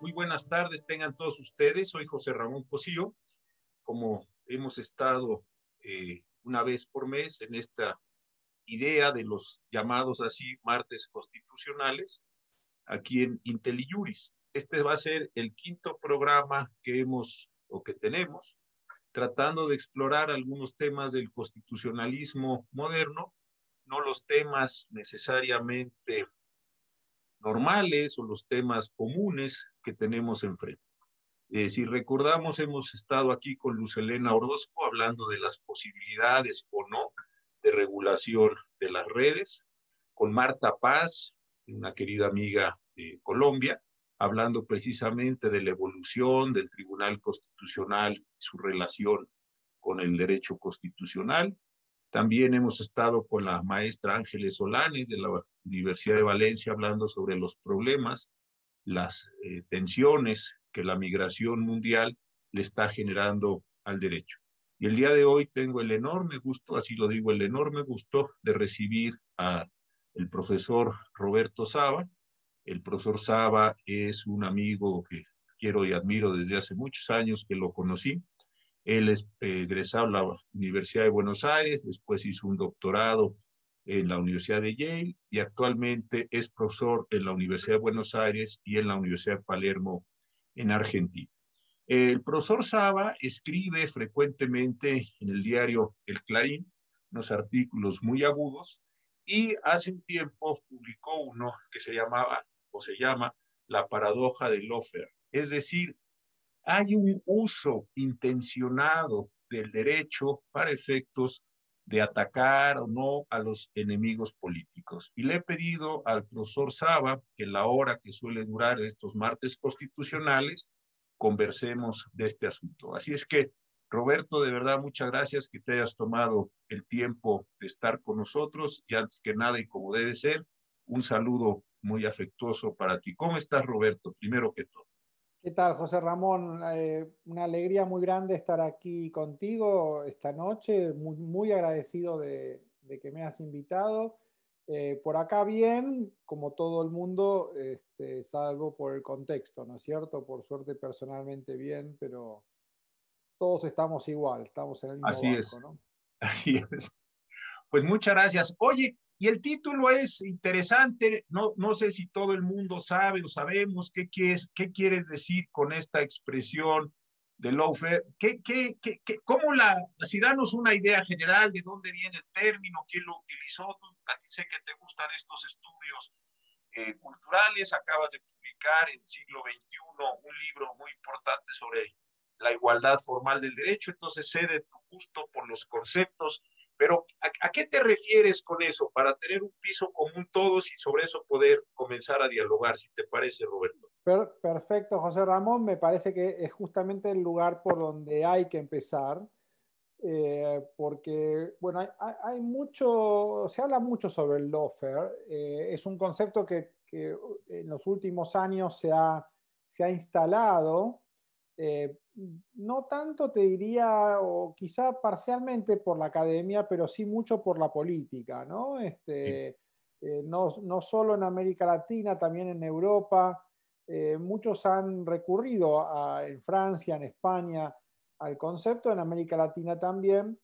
Muy buenas tardes, tengan todos ustedes. Soy José Ramón Cosío. Como hemos estado eh, una vez por mes en esta idea de los llamados así martes constitucionales, aquí en IntelliJuris. Este va a ser el quinto programa que hemos o que tenemos, tratando de explorar algunos temas del constitucionalismo moderno, no los temas necesariamente normales o los temas comunes que tenemos enfrente. Eh, si recordamos, hemos estado aquí con Luz Elena Orozco hablando de las posibilidades o no de regulación de las redes, con Marta Paz, una querida amiga de Colombia, hablando precisamente de la evolución del Tribunal Constitucional y su relación con el derecho constitucional. También hemos estado con la maestra Ángeles Solanes de la Universidad de Valencia hablando sobre los problemas, las eh, tensiones que la migración mundial le está generando al derecho. Y el día de hoy tengo el enorme gusto, así lo digo, el enorme gusto de recibir a el profesor Roberto Saba. El profesor Saba es un amigo que quiero y admiro desde hace muchos años que lo conocí. Él es eh, egresado de la Universidad de Buenos Aires, después hizo un doctorado en la Universidad de Yale y actualmente es profesor en la Universidad de Buenos Aires y en la Universidad de Palermo en Argentina. El profesor Saba escribe frecuentemente en el diario El Clarín unos artículos muy agudos y hace un tiempo publicó uno que se llamaba o se llama La paradoja de Lofer. Es decir, hay un uso intencionado del derecho para efectos de atacar o no a los enemigos políticos. Y le he pedido al profesor Saba que la hora que suele durar estos martes constitucionales, conversemos de este asunto. Así es que, Roberto, de verdad, muchas gracias que te hayas tomado el tiempo de estar con nosotros y antes que nada y como debe ser, un saludo muy afectuoso para ti. ¿Cómo estás, Roberto? Primero que todo. ¿Qué tal, José Ramón? Eh, una alegría muy grande estar aquí contigo esta noche, muy, muy agradecido de, que me has invitado. Eh, por acá bien, como todo el mundo, este, salvo por el contexto, ¿no es cierto? Por suerte personalmente bien, pero todos estamos igual, estamos en el mismo Así es. ¿no? Así es. Pues muchas gracias. Oye, y el título es interesante, no, no sé si todo el mundo sabe o sabemos qué quieres, qué quieres decir con esta expresión de lawfare, ¿Qué, qué, qué, cómo la, si danos una idea general de dónde viene el término, quién lo utilizó, a ti sé que te gustan estos estudios eh, culturales, acabas de publicar en siglo XXI un libro muy importante sobre la igualdad formal del derecho, entonces sé de tu gusto por los conceptos pero ¿a, qué te refieres con eso? Para tener un piso común todos y sobre eso poder comenzar a dialogar, si te parece, Roberto. Perfecto, José Ramón. Me parece que es justamente el lugar por donde hay que empezar. Eh, porque, bueno, hay, mucho, se habla mucho sobre el lawfare. Eh, es un concepto que, que, en los últimos años se ha, se ha instalado eh, no tanto te diría, o quizá parcialmente por la academia, pero sí mucho por la política, ¿no? Este, eh, no, no, solo en América Latina, también en Europa. Eh, muchos han recurrido en Francia, en España, al concepto, en América Latina también.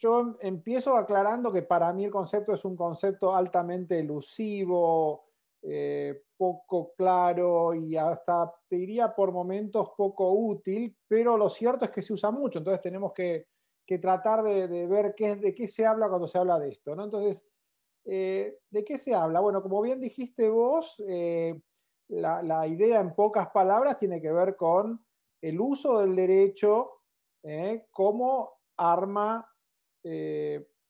yo empiezo aclarando que para mí el concepto es un concepto altamente elusivo, poco claro y hasta te diría por momentos poco útil, pero lo cierto es que se usa mucho, entonces tenemos que, tratar de, ver qué, de qué se habla cuando se habla de esto. ¿no? Entonces, eh, ¿de qué se habla? Bueno, como bien dijiste vos, eh, la, idea en pocas palabras tiene que ver con el uso del derecho eh, como arma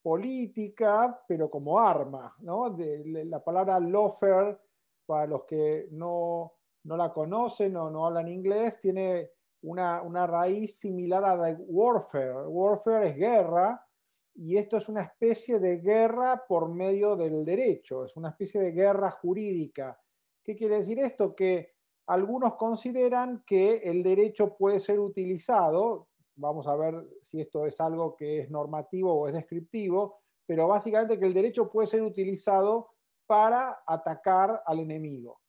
política, pero como arma. ¿no? De, la palabra lawfare para los que no, la conocen o no hablan inglés, tiene una, raíz similar a the warfare. Warfare es guerra y esto es una especie de guerra por medio del derecho, es una especie de guerra jurídica. ¿Qué quiere decir esto? Que algunos consideran que el derecho puede ser utilizado, vamos a ver si esto es algo que es normativo o es descriptivo, pero básicamente que el derecho puede ser utilizado para atacar al enemigo.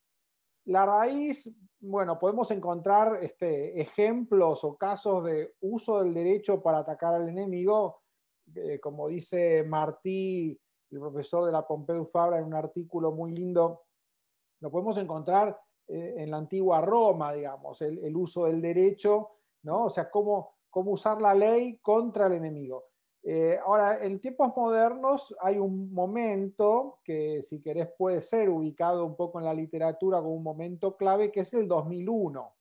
La raíz, bueno, podemos encontrar este, ejemplos o casos de uso del derecho para atacar al enemigo, eh, como dice Martí, el profesor de la Pompeu Fabra, en un artículo muy lindo, lo podemos encontrar eh, en la antigua Roma, digamos, el, uso del derecho, ¿no? O sea, cómo, cómo usar la ley contra el enemigo. Eh, ahora, en tiempos modernos hay un momento que, si querés, puede ser ubicado un poco en la literatura como un momento clave, que es el 2001.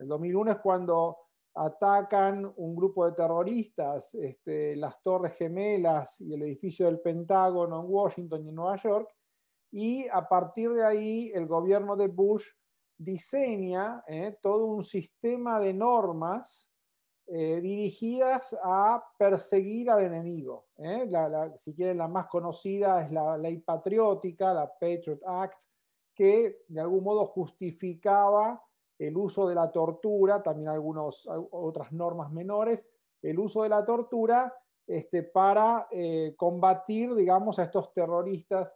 El 2001 es cuando atacan un grupo de terroristas este, las Torres Gemelas y el edificio del Pentágono en Washington y en Nueva York, y a partir de ahí el gobierno de Bush diseña eh, todo un sistema de normas eh, dirigidas a perseguir al enemigo. ¿eh? si quieren, la más conocida es la ley patriótica, la Patriot Act, que de algún modo justificaba el uso de la tortura, también algunas otras normas menores, el uso de la tortura este, para eh, combatir, digamos, a estos terroristas.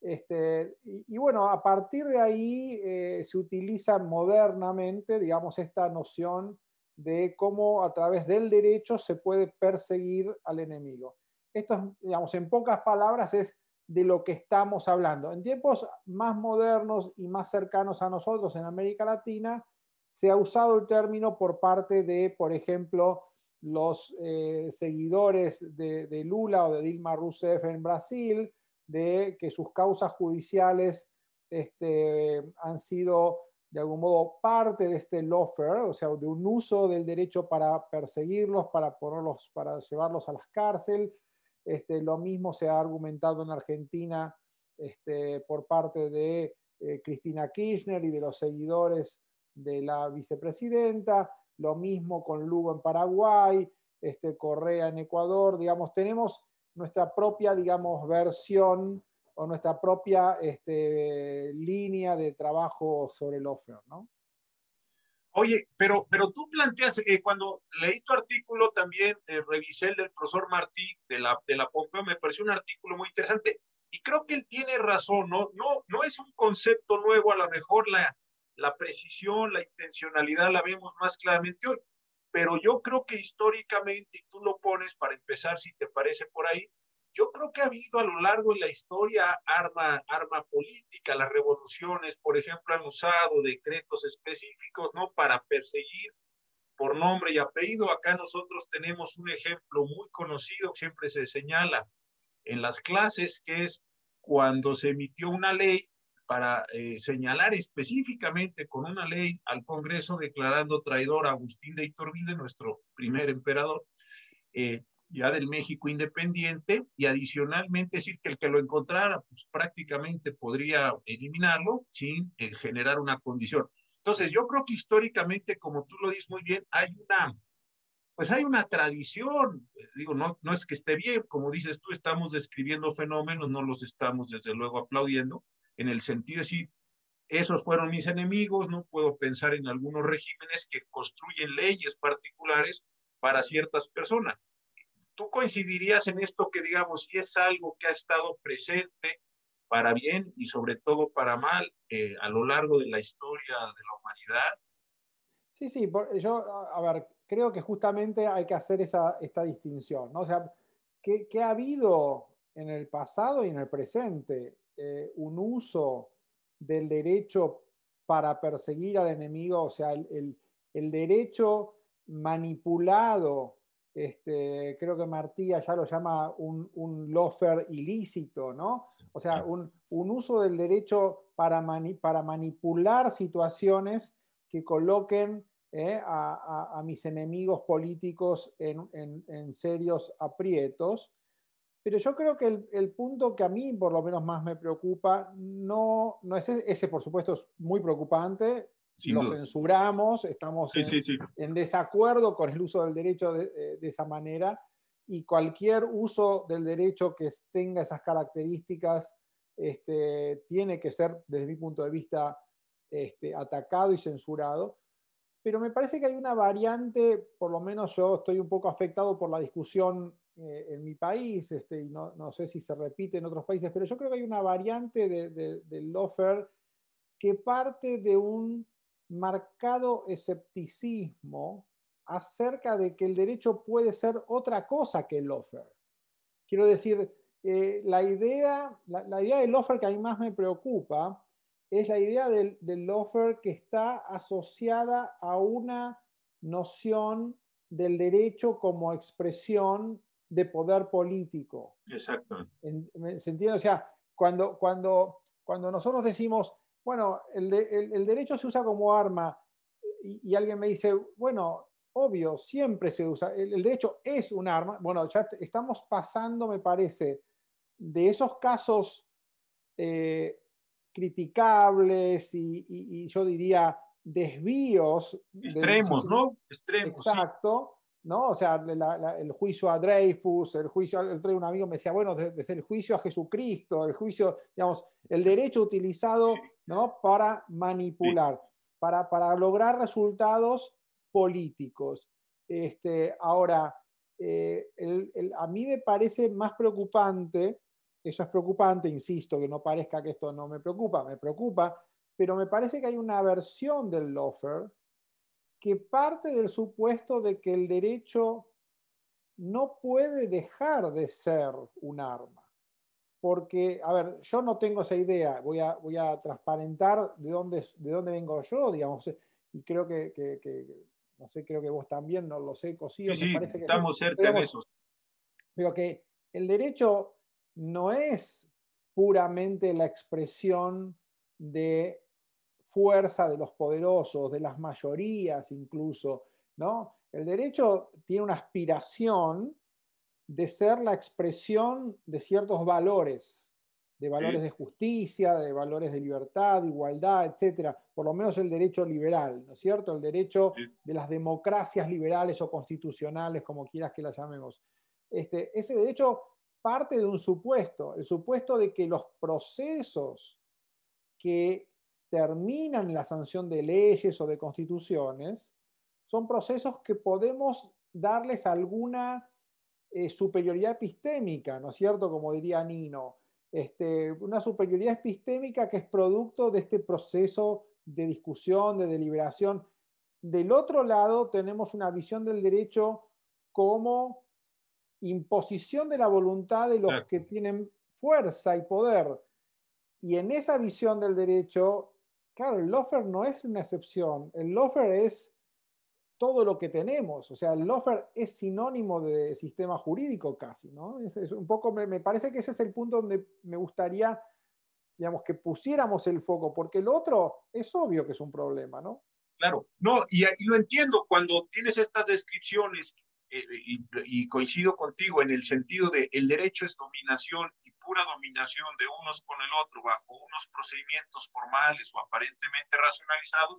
Este, y, bueno, a partir de ahí se utiliza modernamente, digamos, esta noción de cómo a través del derecho se puede perseguir al enemigo. Esto, digamos, en pocas palabras es de lo que estamos hablando. En tiempos más modernos y más cercanos a nosotros en América Latina, se ha usado el término por parte de, por ejemplo, los eh, seguidores de, Lula o de Dilma Rousseff en Brasil, de que sus causas judiciales este, han sido de algún modo parte de este lawfare, o sea, de un uso del derecho para perseguirlos, para, para llevarlos a las cárceles. Este, lo mismo se ha argumentado en Argentina este, por parte de eh, Cristina Kirchner y de los seguidores de la vicepresidenta, lo mismo con Lugo en Paraguay, este, Correa en Ecuador, digamos, tenemos nuestra propia, digamos, versión o nuestra propia este, línea de trabajo sobre el offer, ¿no? Oye, pero, pero tú planteas, eh, cuando leí tu artículo también, eh, revisé el del profesor Martí de la, de la Pompeo, me pareció un artículo muy interesante y creo que él tiene razón, ¿no? No, no es un concepto nuevo, a lo mejor la, la precisión, la intencionalidad la vemos más claramente hoy, pero yo creo que históricamente, y tú lo pones para empezar, si te parece por ahí, yo creo que ha habido a lo largo de la historia arma, arma política, las revoluciones, por ejemplo, han usado decretos específicos, ¿no? Para perseguir por nombre y apellido. Acá nosotros tenemos un ejemplo muy conocido, siempre se señala en las clases, que es cuando se emitió una ley para eh, señalar específicamente con una ley al Congreso declarando traidor a Agustín de Iturbide, nuestro primer emperador, eh, ya del México independiente y adicionalmente decir que el que lo encontrara pues prácticamente podría eliminarlo sin eh, generar una condición. Entonces yo creo que históricamente, como tú lo dices muy bien, hay una, pues hay una tradición, digo, no, no es que esté bien, como dices tú, estamos describiendo fenómenos, no los estamos desde luego aplaudiendo, en el sentido de decir, esos fueron mis enemigos, no puedo pensar en algunos regímenes que construyen leyes particulares para ciertas personas. ¿Tú coincidirías en esto que, digamos, si es algo que ha estado presente para bien y sobre todo para mal eh, a lo largo de la historia de la humanidad? Sí, sí, yo, a ver, creo que justamente hay que hacer esa, esta distinción. O sea, que, ha habido en el pasado y en el presente eh, un uso del derecho para perseguir al enemigo, o sea, el, el derecho manipulado este, creo que Martí ya lo llama un, un lofer ilícito, ¿no? O sea, un, uso del derecho para, para manipular situaciones que coloquen eh, a, mis enemigos políticos en, serios aprietos. Pero yo creo que el, punto que a mí por lo menos más me preocupa no, no es ese, ese por supuesto es muy preocupante, lo censuramos, estamos en, desacuerdo con el uso del derecho eh, de, esa manera y cualquier uso del derecho que tenga esas características este, tiene que ser, desde mi punto de vista, este, atacado y censurado. Pero me parece que hay una variante, por lo menos yo estoy un poco afectado por la discusión eh, en mi país, este, y no, no, sé si se repite en otros países, pero yo creo que hay una variante de, del lawfare que parte de un marcado escepticismo acerca de que el derecho puede ser otra cosa que el offer. Quiero decir, eh, la, idea, la, idea del offer que a mí más me preocupa es la idea del, del offer que está asociada a una noción del derecho como expresión de poder político. Exacto. ¿Se entiende? O sea, cuando, cuando, cuando nosotros decimos, bueno, el, el, derecho se usa como arma y, alguien me dice, bueno, obvio, siempre se usa, el, derecho es un arma, bueno, ya estamos pasando, me parece, de esos casos eh, criticables y, y, yo diría desvíos. Extremos, ¿no? Extremos. Exacto. ¿no? O sea, el juicio a Dreyfus, el juicio, el un amigo me decía, bueno, desde, el juicio a Jesucristo, el juicio, digamos, el derecho utilizado, ¿no? Para manipular, para, para lograr resultados políticos. Este, ahora, eh, a mí me parece más preocupante, eso es preocupante, insisto, que no parezca que esto no me preocupa, me preocupa, pero me parece que hay una versión del lawfare que parte del supuesto de que el derecho no puede dejar de ser un arma. Porque, a ver, yo no tengo esa idea, voy a, voy a transparentar de dónde, de dónde vengo yo, digamos, y creo que, no sé, creo que vos también, no lo sé, Cosío, sí, parece que estamos cerca de eso. Pero que el derecho no es puramente la expresión de fuerza de los poderosos, de las mayorías incluso, ¿no? El derecho tiene una aspiración de ser la expresión de ciertos valores, de valores de justicia, de valores de libertad, de igualdad, etcétera. Por lo menos el derecho liberal, ¿no es cierto? El derecho de las democracias liberales o constitucionales, como quieras que las llamemos. Este, ese derecho parte de un supuesto, el supuesto de que los procesos que terminan la sanción de leyes o de constituciones, son procesos que podemos darles alguna eh, superioridad epistémica, ¿no es cierto? Como diría Nino, este, una superioridad epistémica que es producto de este proceso de discusión, de deliberación. Del otro lado tenemos una visión del derecho como imposición de la voluntad de los que tienen fuerza y poder. Y en esa visión del derecho Claro, el lofer no es una excepción. El lofer es todo lo que tenemos. O sea, el lofer es sinónimo de sistema jurídico casi, ¿no? Es, un poco, me, parece que ese es el punto donde me gustaría, digamos, que pusiéramos el foco, porque el otro es obvio que es un problema, ¿no? Claro, no, y, y lo entiendo cuando tienes estas descripciones eh, y, coincido contigo en el sentido de el derecho es dominación y pura dominación de unos con el otro bajo unos procedimientos formales o aparentemente racionalizados,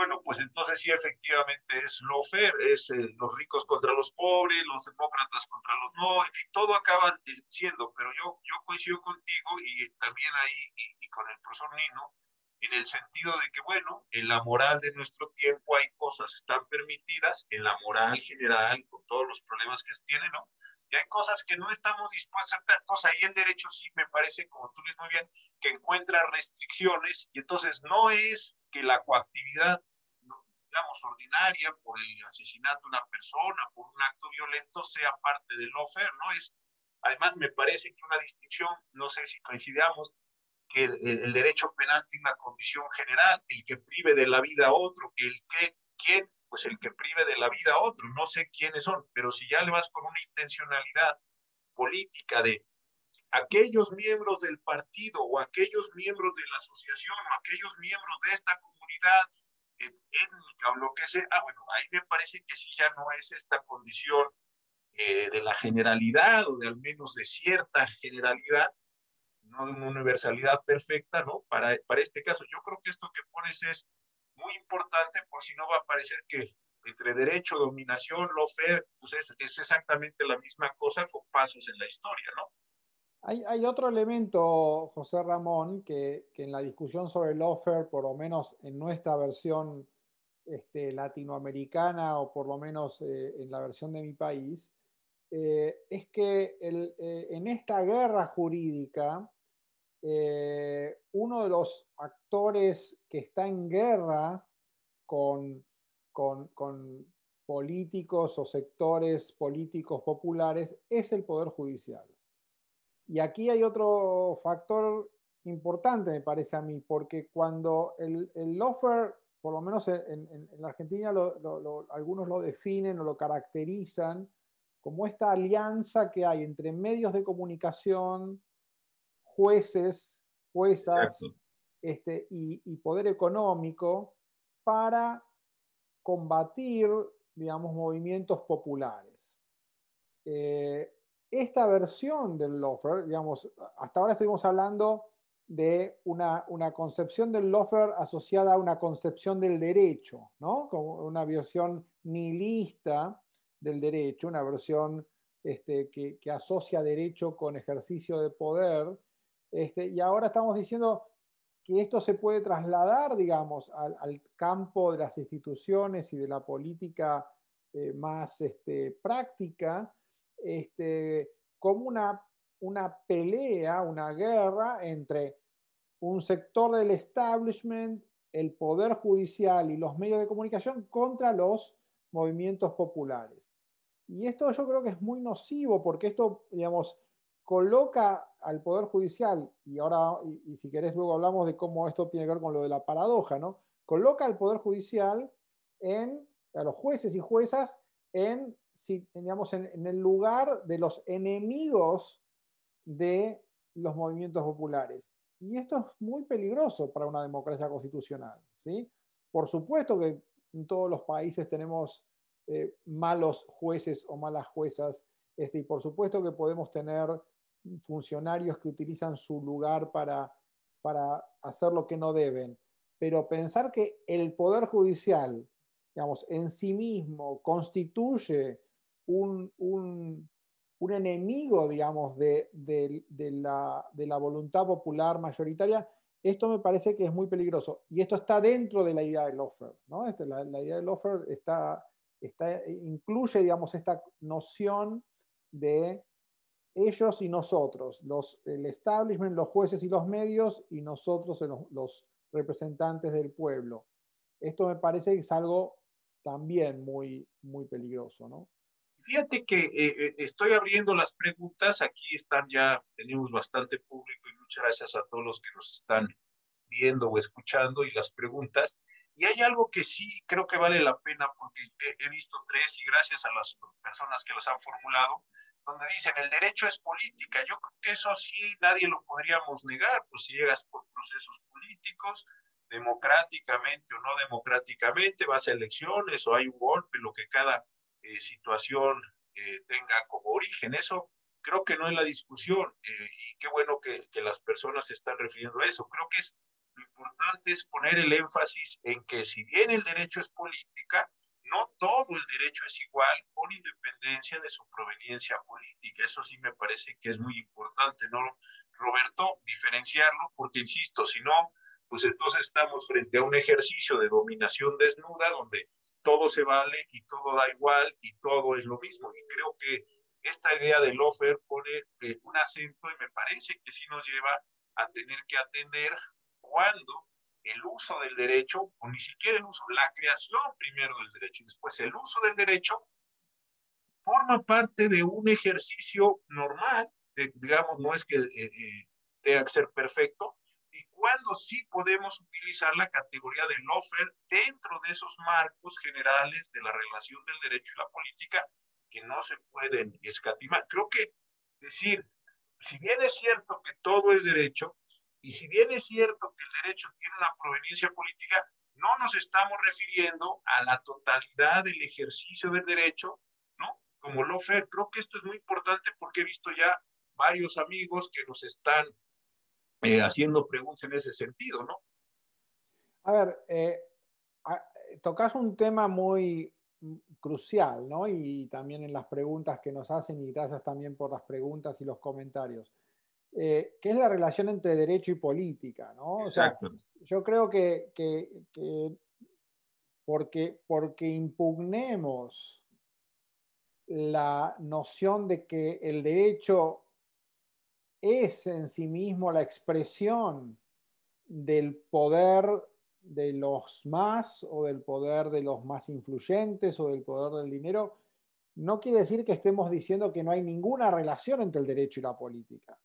bueno, pues entonces sí efectivamente es lo fair, es eh, los ricos contra los pobres, los demócratas contra los no, en fin, todo acaba siendo, pero yo, yo coincido contigo y también ahí y con el profesor Nino, en el sentido de que, bueno, en la moral de nuestro tiempo hay cosas que están permitidas, en la moral general, con todos los problemas que tiene, ¿no? Y hay cosas que no estamos dispuestos a aceptar. Entonces ahí el derecho sí me parece, como tú dices muy bien, que encuentra restricciones y entonces no es que la coactividad, digamos, ordinaria por el asesinato de una persona, por un acto violento, sea parte del no fair, ¿no? Es, además me parece que una distinción, no sé si coincidamos, que el, derecho penal tiene una condición general, el que prive de la vida a otro, el que, ¿quién? Pues el que prive de la vida a otro, no sé quiénes son, pero si ya le vas con una intencionalidad política de aquellos miembros del partido o aquellos miembros de la asociación o aquellos miembros de esta comunidad étnica o lo que sea, ah, bueno, ahí me parece que sí ya no es esta condición eh, de la generalidad o de al menos de cierta generalidad, no de una universalidad perfecta, ¿no? Para, para este caso, yo creo que esto que pones es muy importante, por si no va a parecer que entre derecho, dominación, lo fair, pues es, es exactamente la misma cosa con pasos en la historia, ¿no? Hay, hay, otro elemento, José Ramón, que, que, en la discusión sobre el por lo menos en nuestra versión este, latinoamericana o por lo menos eh, en la versión de mi país, eh, es que el, eh, en esta guerra jurídica eh, uno de los actores que está en guerra con, con, políticos o sectores políticos populares es el Poder Judicial. Y aquí hay otro factor importante, me parece a mí, porque cuando el, el por lo menos en, la Argentina, algunos lo definen o lo caracterizan como esta alianza que hay entre medios de comunicación, jueces, juezas este, y, poder económico para combatir, digamos, movimientos populares. Eh, esta versión del lawfare, digamos, hasta ahora estuvimos hablando de una, una, concepción del lawfare asociada a una concepción del derecho, ¿no? Como una versión nihilista del derecho, una versión este, que, que, asocia derecho con ejercicio de poder. Este, y ahora estamos diciendo que esto se puede trasladar, digamos, al, campo de las instituciones y de la política eh, más este, práctica, este, como una, una pelea, una guerra entre un sector del establishment, el poder judicial y los medios de comunicación contra los movimientos populares. Y esto yo creo que es muy nocivo porque esto, digamos, coloca al Poder Judicial, y ahora, y, si querés luego hablamos de cómo esto tiene que ver con lo de la paradoja, ¿no? Coloca al Poder Judicial en, a los jueces y juezas en si, digamos, en, el lugar de los enemigos de los movimientos populares. Y esto es muy peligroso para una democracia constitucional. ¿sí? Por supuesto que en todos los países tenemos eh, malos jueces o malas juezas, este, y por supuesto que podemos tener funcionarios que utilizan su lugar para, para hacer lo que no deben. Pero pensar que el Poder Judicial, digamos, en sí mismo constituye un, enemigo, digamos, de, la, voluntad popular mayoritaria, esto me parece que es muy peligroso. Y esto está dentro de la idea del offer. ¿no? Este, la, idea del offer está, está, incluye, digamos, esta noción de ellos y nosotros, los, el establishment, los jueces y los medios, y nosotros los, los representantes del pueblo. Esto me parece que es algo también muy, muy peligroso, ¿no? Fíjate que eh, eh, estoy abriendo las preguntas, aquí están ya, tenemos bastante público y muchas gracias a todos los que nos están viendo o escuchando y las preguntas. Y hay algo que sí creo que vale la pena porque he, visto tres y gracias a las personas que los han formulado, donde dicen el derecho es política. Yo creo que eso sí nadie lo podríamos negar, pues si llegas por procesos políticos, democráticamente o no democráticamente, vas a elecciones o hay un golpe, lo que cada eh, situación eh, tenga como origen. Eso creo que no es la discusión eh, y qué bueno que, que, las personas se están refiriendo a eso. Creo que es lo importante es poner el énfasis en que si bien el derecho es política, no todo el derecho es igual con independencia de su proveniencia política. Eso sí me parece que es muy importante, ¿no, Roberto? Diferenciarlo, porque insisto, si no, pues entonces estamos frente a un ejercicio de dominación desnuda donde todo se vale y todo da igual y todo es lo mismo. Y creo que esta idea del offer pone eh, un acento y me parece que sí nos lleva a tener que atender cuando el uso del derecho, o ni siquiera el uso, la creación primero del derecho y después el uso del derecho, forma parte de un ejercicio normal, digamos, no es que eh, eh, tenga que ser perfecto, y cuándo sí podemos utilizar la categoría del offer dentro de esos marcos generales de la relación del derecho y la política que no se pueden escatimar. Creo que decir, si bien es cierto que todo es derecho, y si bien es cierto que el derecho tiene una proveniencia política, no nos estamos refiriendo a la totalidad del ejercicio del derecho, ¿no? Como el offer. Creo que esto es muy importante porque he visto ya varios amigos que nos están eh, haciendo preguntas en ese sentido, ¿no? A ver, eh, tocas un tema muy crucial, ¿no? Y también en las preguntas que nos hacen, y gracias también por las preguntas y los comentarios, eh, que es la relación entre derecho y política, ¿no? Exacto. yo creo que, porque, porque impugnemos la noción de que el derecho es en sí mismo la expresión del poder de los más o del poder de los más influyentes o del poder del dinero, no quiere decir que estemos diciendo que no hay ninguna relación entre el derecho y la política.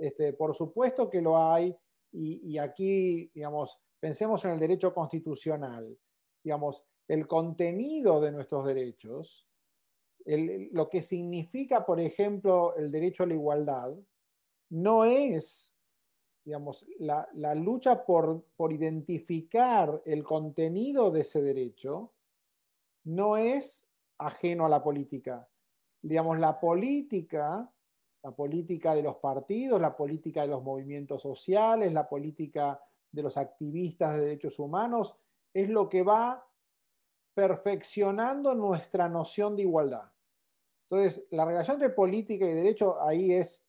Este, por supuesto que lo hay, y, aquí, digamos, pensemos en el derecho constitucional. Digamos, el contenido de nuestros derechos, lo que significa, por ejemplo, el derecho a la igualdad, no es, digamos, la, lucha por, por identificar el contenido de ese derecho, no es ajeno a la política. Digamos, la política, la política de los partidos, la política de los movimientos sociales, la política de los activistas de derechos humanos, es lo que va perfeccionando nuestra noción de igualdad. Entonces, la relación entre política y derecho ahí es,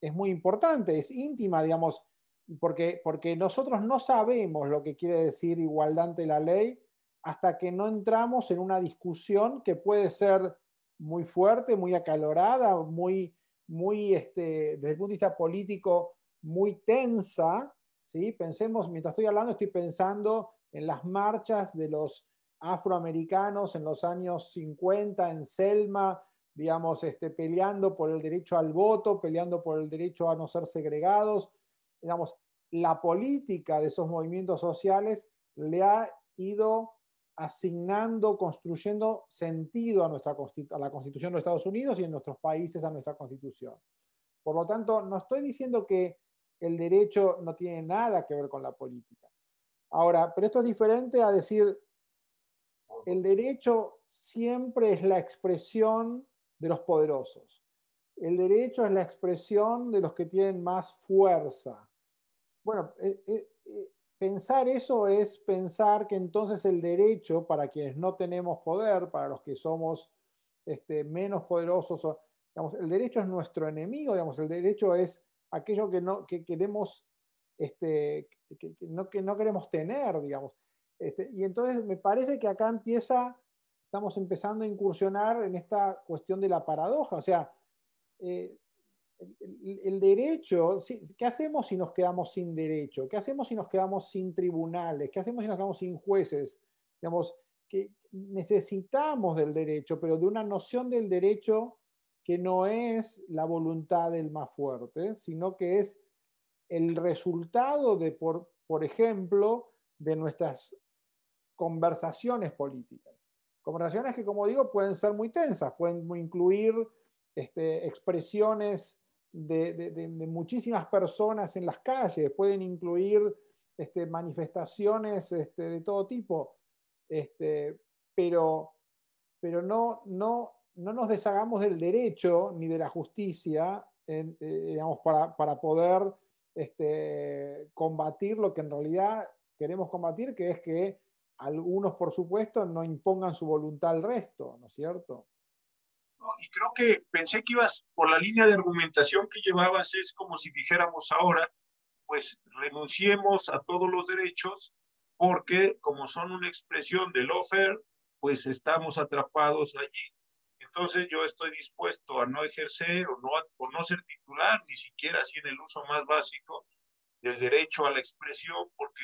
es muy importante, es íntima, digamos, porque, porque nosotros no sabemos lo que quiere decir igualdad ante la ley hasta que no entramos en una discusión que puede ser muy fuerte, muy acalorada, muy, muy este, desde el punto de vista político, muy tensa. ¿sí? Pensemos, mientras estoy hablando, estoy pensando en las marchas de los afroamericanos en los años 50 en Selma, digamos, este, peleando por el derecho al voto, peleando por el derecho a no ser segregados. Digamos, la política de esos movimientos sociales le ha ido asignando, construyendo sentido a, nuestra, a la Constitución de Estados Unidos y en nuestros países a nuestra Constitución. Por lo tanto, no estoy diciendo que el derecho no tiene nada que ver con la política. Ahora, pero esto es diferente a decir, el derecho siempre es la expresión de los poderosos. El derecho es la expresión de los que tienen más fuerza. Bueno, eh, eh, eh, pensar eso es pensar que entonces el derecho, para quienes no tenemos poder, para los que somos este, menos poderosos, digamos, el derecho es nuestro enemigo, digamos, el derecho es aquello que no que queremos, este, que no queremos tener, digamos. Este, y entonces me parece que acá empieza, estamos empezando a incursionar en esta cuestión de la paradoja, o sea, eh, el, derecho, ¿qué hacemos si nos quedamos sin derecho? ¿Qué hacemos si nos quedamos sin tribunales? ¿Qué hacemos si nos quedamos sin jueces? Digamos, que necesitamos del derecho, pero de una noción del derecho que no es la voluntad del más fuerte, sino que es el resultado de, por, por ejemplo, de nuestras conversaciones políticas. Conversaciones que, como digo, pueden ser muy tensas, pueden incluir este, expresiones de, muchísimas personas en las calles, pueden incluir este, manifestaciones este, de todo tipo, este, pero, pero no, no, no nos deshagamos del derecho ni de la justicia eh, digamos, para, para poder este, combatir lo que en realidad queremos combatir, que es que algunos, por supuesto, no impongan su voluntad al resto, ¿no es cierto? Y creo que pensé que ibas por la línea de argumentación que llevabas, es como si dijéramos ahora, pues renunciemos a todos los derechos porque como son una expresión del offer, pues estamos atrapados allí. Entonces yo estoy dispuesto a no ejercer o no, o no ser titular, ni siquiera así en el uso más básico del derecho a la expresión, porque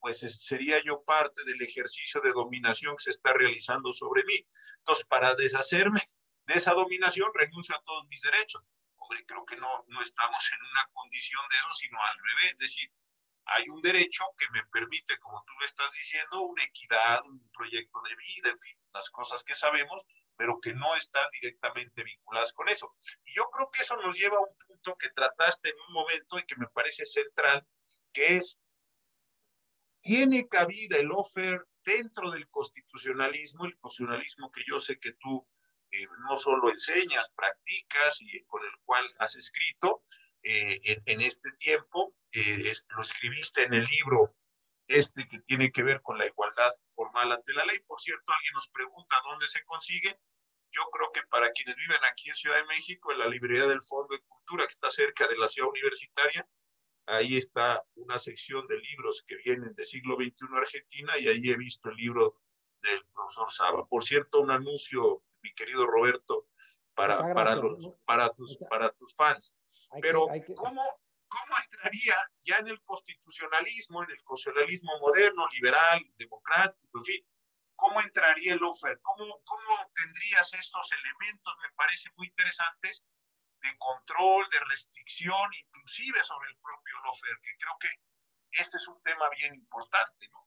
pues sería yo parte del ejercicio de dominación que se está realizando sobre mí. Entonces, para deshacerme de esa dominación renuncio a todos mis derechos. Hombre, creo que no, no estamos en una condición de eso, sino al revés. Es decir, hay un derecho que me permite, como tú lo estás diciendo, una equidad, un proyecto de vida, en fin, las cosas que sabemos, pero que no están directamente vinculadas con eso. Y yo creo que eso nos lleva a un punto que trataste en un momento y que me parece central, que es, ¿tiene cabida el offer dentro del constitucionalismo, el constitucionalismo que yo sé que tú no solo enseñas, practicas y con el cual has escrito eh, en, este tiempo. Eh, lo escribiste en el libro este que tiene que ver con la igualdad formal ante la ley. Por cierto, alguien nos pregunta dónde se consigue. Yo creo que para quienes viven aquí en Ciudad de México, en la librería del Fondo de Cultura, que está cerca de la ciudad universitaria, ahí está una sección de libros que vienen del siglo XXI Argentina y ahí he visto el libro del profesor Saba. Por cierto, un anuncio mi querido Roberto, para, para, los, para, tus, para tus fans. Pero ¿cómo, ¿cómo entraría ya en el constitucionalismo, en el constitucionalismo moderno, liberal, democrático, en fin? ¿Cómo entraría el offer? ¿Cómo, ¿Cómo tendrías estos elementos, me parece muy interesantes, de control, de restricción, inclusive sobre el propio offer, que creo que este es un tema bien importante, ¿no?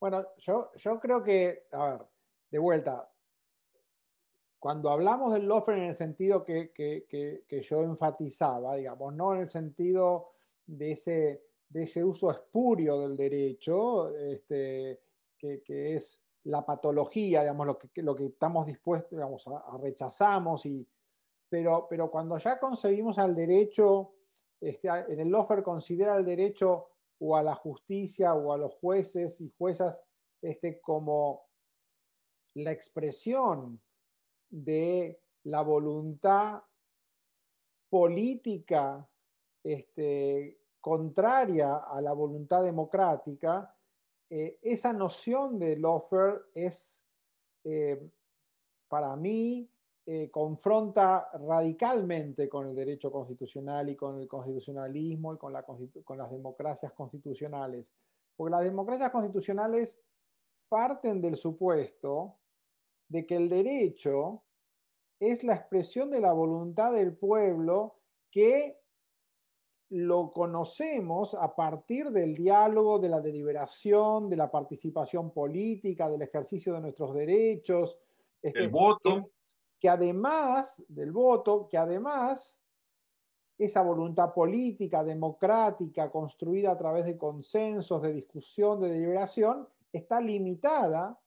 Bueno, yo, yo creo que, a ver, de vuelta, cuando hablamos del lawfare en el sentido que, yo enfatizaba, digamos, no en el sentido de ese, uso espurio del derecho, este, que, es la patología, digamos, lo que, estamos dispuestos, digamos, a, rechazamos, y, pero, pero cuando ya concebimos al derecho, este, en el lawfare considera el derecho o a la justicia o a los jueces y juezas este, como la expresión de la voluntad política este, contraria a la voluntad democrática, eh, esa noción de lawfare es, eh, para mí, eh, confronta radicalmente con el derecho constitucional y con el constitucionalismo y con, la, con las democracias constitucionales. Porque las democracias constitucionales parten del supuesto de que el derecho es la expresión de la voluntad del pueblo que lo conocemos a partir del diálogo, de la deliberación, de la participación política, del ejercicio de nuestros derechos. Este, el voto. Que, además del voto, que además esa voluntad política, democrática, construida a través de consensos, de discusión, de deliberación, está limitada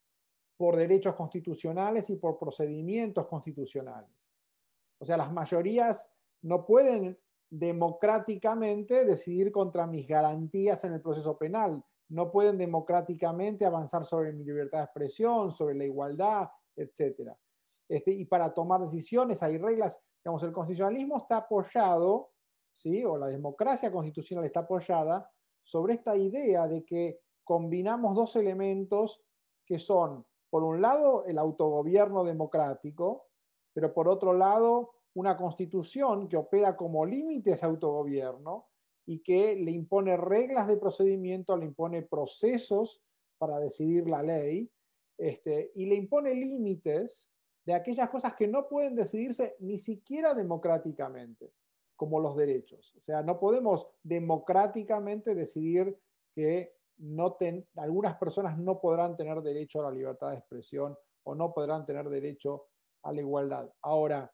por derechos constitucionales y por procedimientos constitucionales. O sea, las mayorías no pueden democráticamente decidir contra mis garantías en el proceso penal, no pueden democráticamente avanzar sobre mi libertad de expresión, sobre la igualdad, etc. Este, y para tomar decisiones hay reglas, digamos, el constitucionalismo está apoyado, ¿sí? o la democracia constitucional está apoyada sobre esta idea de que combinamos dos elementos que son por un lado, el autogobierno democrático, pero por otro lado, una constitución que opera como límite a ese autogobierno y que le impone reglas de procedimiento, le impone procesos para decidir la ley este, y le impone límites de aquellas cosas que no pueden decidirse ni siquiera democráticamente, como los derechos. O sea, no podemos democráticamente decidir que algunas personas no podrán tener derecho a la libertad de expresión o no podrán tener derecho a la igualdad. Ahora,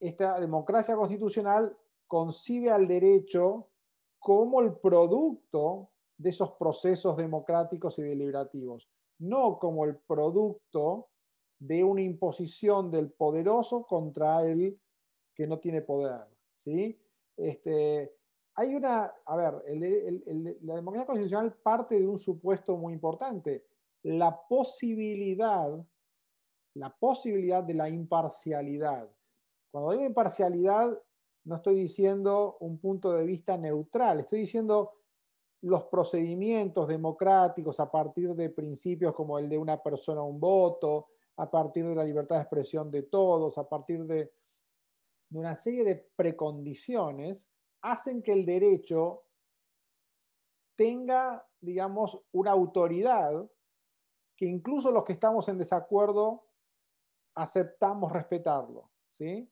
esta democracia constitucional concibe al derecho como el producto de esos procesos democráticos y deliberativos, no como el producto de una imposición del poderoso contra el que no tiene poder. ¿sí? Este, hay una, a ver, la democracia constitucional parte de un supuesto muy importante, la posibilidad, la posibilidad de la imparcialidad. Cuando digo imparcialidad, no estoy diciendo un punto de vista neutral, estoy diciendo los procedimientos democráticos a partir de principios como el de una persona un voto, a partir de la libertad de expresión de todos, a partir de, de una serie de precondiciones hacen que el derecho tenga, digamos, una autoridad que incluso los que estamos en desacuerdo aceptamos respetarlo. ¿sí?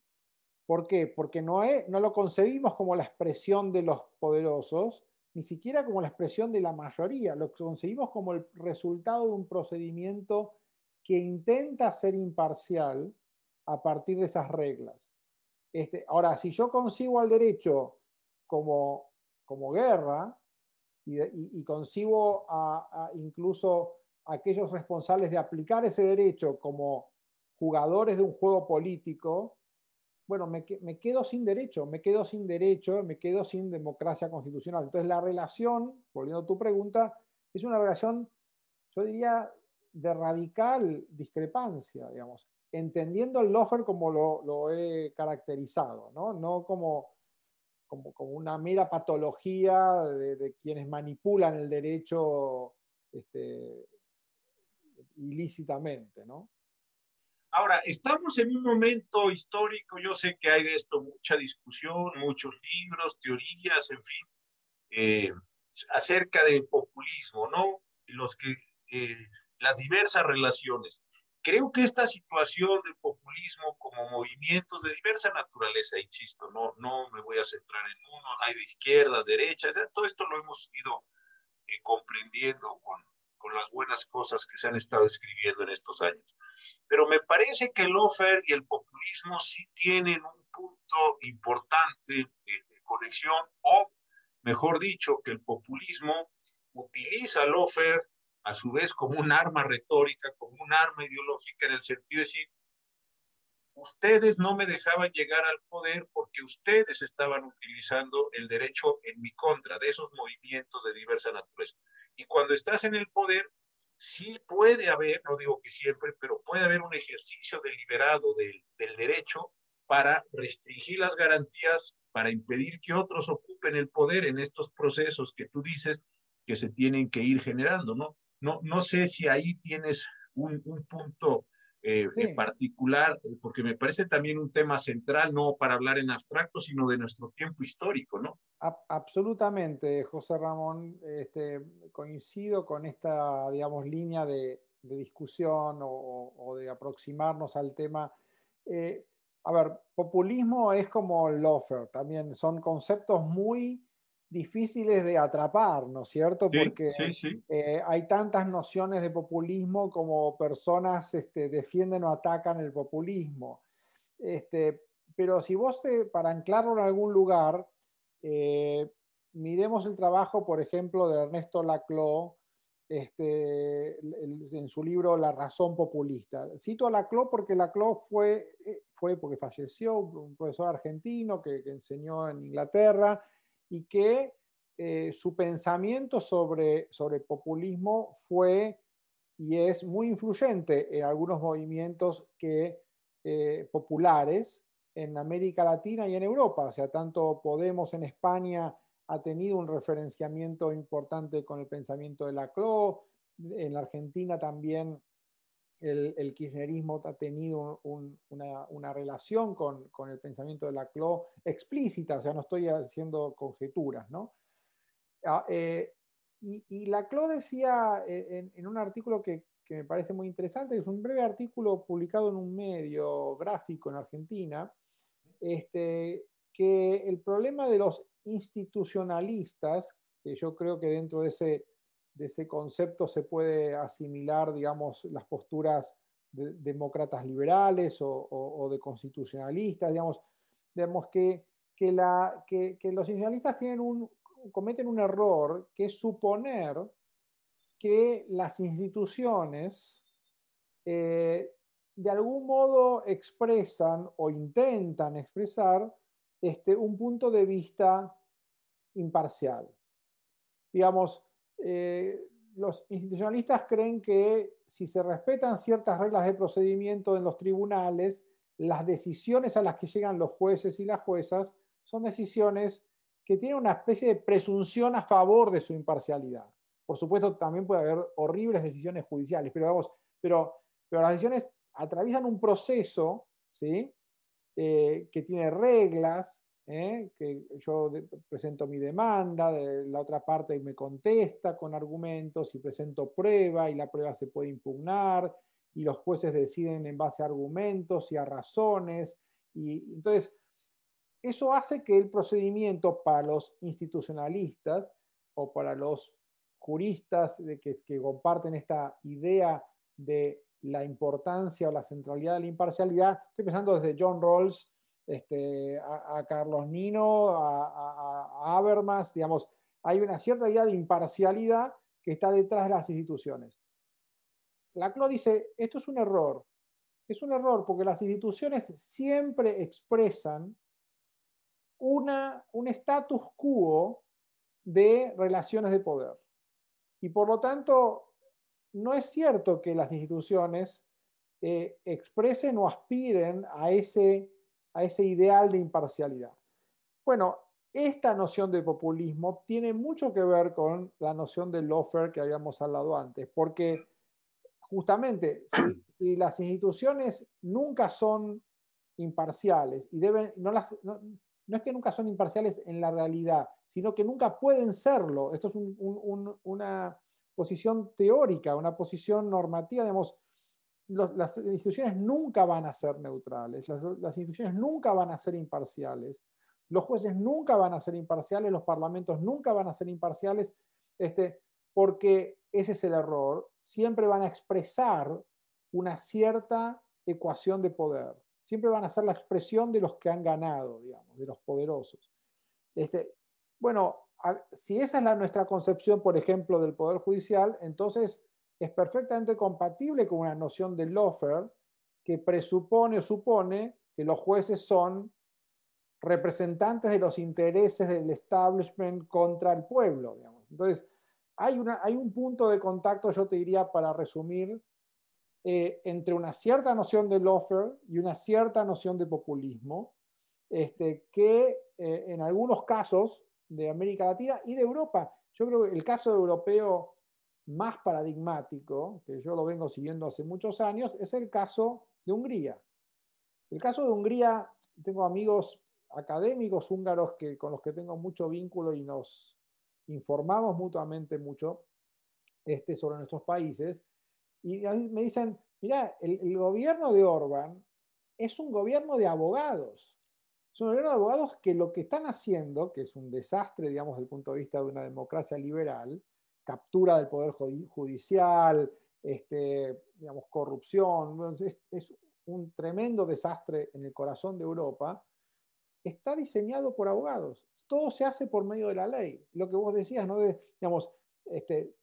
¿Por qué? Porque no, no lo concebimos como la expresión de los poderosos, ni siquiera como la expresión de la mayoría, lo concebimos como el resultado de un procedimiento que intenta ser imparcial a partir de esas reglas. Este, ahora, si yo consigo al derecho como, como guerra y, concibo a, incluso a aquellos responsables de aplicar ese derecho como jugadores de un juego político, bueno, me, me, quedo sin derecho, me quedo sin derecho, me quedo sin democracia constitucional. Entonces la relación, volviendo a tu pregunta, es una relación, yo diría, de radical discrepancia, digamos, entendiendo el lofer como lo, lo he caracterizado, ¿no? no como como, una mera patología de, quienes manipulan el derecho este, ilícitamente, ¿no? Ahora, estamos en un momento histórico, yo sé que hay de esto mucha discusión, muchos libros, teorías, en fin, eh, acerca del populismo, ¿no? Los que, eh, las diversas relaciones. Creo que esta situación del populismo como movimientos de diversa naturaleza, insisto, no, no me voy a centrar en uno, hay de izquierdas, derechas, todo esto lo hemos ido eh, comprendiendo con, con las buenas cosas que se han estado escribiendo en estos años. Pero me parece que el offer y el populismo sí tienen un punto importante de, de conexión, o mejor dicho, que el populismo utiliza el offer a su vez como un arma retórica, como un arma ideológica en el sentido de decir, ustedes no me dejaban llegar al poder porque ustedes estaban utilizando el derecho en mi contra de esos movimientos de diversa naturaleza. Y cuando estás en el poder, sí puede haber, no digo que siempre, pero puede haber un ejercicio deliberado del, del derecho para restringir las garantías, para impedir que otros ocupen el poder en estos procesos que tú dices que se tienen que ir generando, ¿no? No, no sé si ahí tienes un, un punto eh, en particular, eh, porque me parece también un tema central, no para hablar en abstracto, sino de nuestro tiempo histórico, ¿no? absolutamente, José Ramón, este, coincido con esta, digamos, línea de, de discusión o, o, de aproximarnos al tema. Eh, a ver, populismo es como lofer, también son conceptos muy difíciles de atrapar, ¿no es cierto? Porque sí, sí, eh, hay tantas nociones de populismo como personas este, defienden o atacan el populismo. Este, pero si vos, te, para anclarlo en algún lugar, eh, miremos el trabajo, por ejemplo, de Ernesto Laclau este, en su libro La razón populista. Cito a Laclau porque Laclau fue, eh, fue porque falleció, un profesor argentino que, que enseñó en Inglaterra y que eh, su pensamiento sobre, sobre populismo fue y es muy influyente en algunos movimientos que, eh, populares en América Latina y en Europa. O sea, tanto Podemos en España ha tenido un referenciamiento importante con el pensamiento de Laclau, en la Argentina también el, kirchnerismo ha tenido un, una, relación con, el pensamiento de Laclau explícita, o sea, no estoy haciendo conjeturas, ¿no? Ah, eh, y, y Laclau decía eh, en, un artículo que, que, me parece muy interesante, es un breve artículo publicado en un medio gráfico en Argentina, este, que el problema de los institucionalistas, que yo creo que dentro de ese de ese concepto se puede asimilar, digamos, las posturas de, demócratas liberales o, o, de constitucionalistas, digamos, digamos que, que, la, que, que los institucionalistas tienen un, cometen un error que es suponer que las instituciones eh, de algún modo expresan o intentan expresar este, un punto de vista imparcial. Digamos, eh, los institucionalistas creen que si se respetan ciertas reglas de procedimiento en los tribunales, las decisiones a las que llegan los jueces y las juezas son decisiones que tienen una especie de presunción a favor de su imparcialidad. Por supuesto, también puede haber horribles decisiones judiciales, pero, vamos, pero, pero las decisiones atraviesan un proceso ¿sí? Eh, que tiene reglas, ¿eh? que yo de, presento mi demanda, de la otra parte me contesta con argumentos y presento prueba y la prueba se puede impugnar y los jueces deciden en base a argumentos y a razones. Y entonces, eso hace que el procedimiento para los institucionalistas o para los juristas de que comparten esta idea de la importancia o la centralidad de la imparcialidad, estoy pensando desde John Rawls este, a, Carlos Nino, a, a, Habermas, digamos, hay una cierta idea de imparcialidad que está detrás de las instituciones. Laclau dice, esto es un error, es un error porque las instituciones siempre expresan una, un status quo de relaciones de poder. Y por lo tanto, no es cierto que las instituciones eh, expresen o aspiren a ese a ese ideal de imparcialidad. Bueno, esta noción de populismo tiene mucho que ver con la noción del lawfare que habíamos hablado antes, porque justamente, si, las instituciones nunca son imparciales y deben, no, las, no, es que nunca son imparciales en la realidad, sino que nunca pueden serlo. Esto es una posición teórica, una posición normativa, digamos, las instituciones nunca van a ser neutrales, las, instituciones nunca van a ser imparciales, los jueces nunca van a ser imparciales, los parlamentos nunca van a ser imparciales, este, porque ese es el error, siempre van a expresar una cierta ecuación de poder, siempre van a ser la expresión de los que han ganado, digamos, de los poderosos. Este, bueno, si esa es la, nuestra concepción, por ejemplo, del Poder Judicial, entonces es perfectamente compatible con una noción de lawfare que presupone o supone que los jueces son representantes de los intereses del establishment contra el pueblo. Digamos. Entonces, hay, una, hay un punto de contacto, yo te diría, para resumir, eh, entre una cierta noción de lawfare y una cierta noción de populismo, este, que eh, en algunos casos de América Latina y de Europa, yo creo que el caso europeo más paradigmático, que yo lo vengo siguiendo hace muchos años, es el caso de Hungría. El caso de Hungría, tengo amigos académicos húngaros que, con los que tengo mucho vínculo y nos informamos mutuamente mucho este, sobre nuestros países, y me dicen, mira, el, gobierno de Orbán es un gobierno de abogados. Es un gobierno de abogados que lo que están haciendo, que es un desastre, digamos, desde el punto de vista de una democracia liberal, captura del poder judicial, este, digamos, corrupción, es, un tremendo desastre en el corazón de Europa, está diseñado por abogados. Todo se hace por medio de la ley. Lo que vos decías, ¿no? Digamos, este,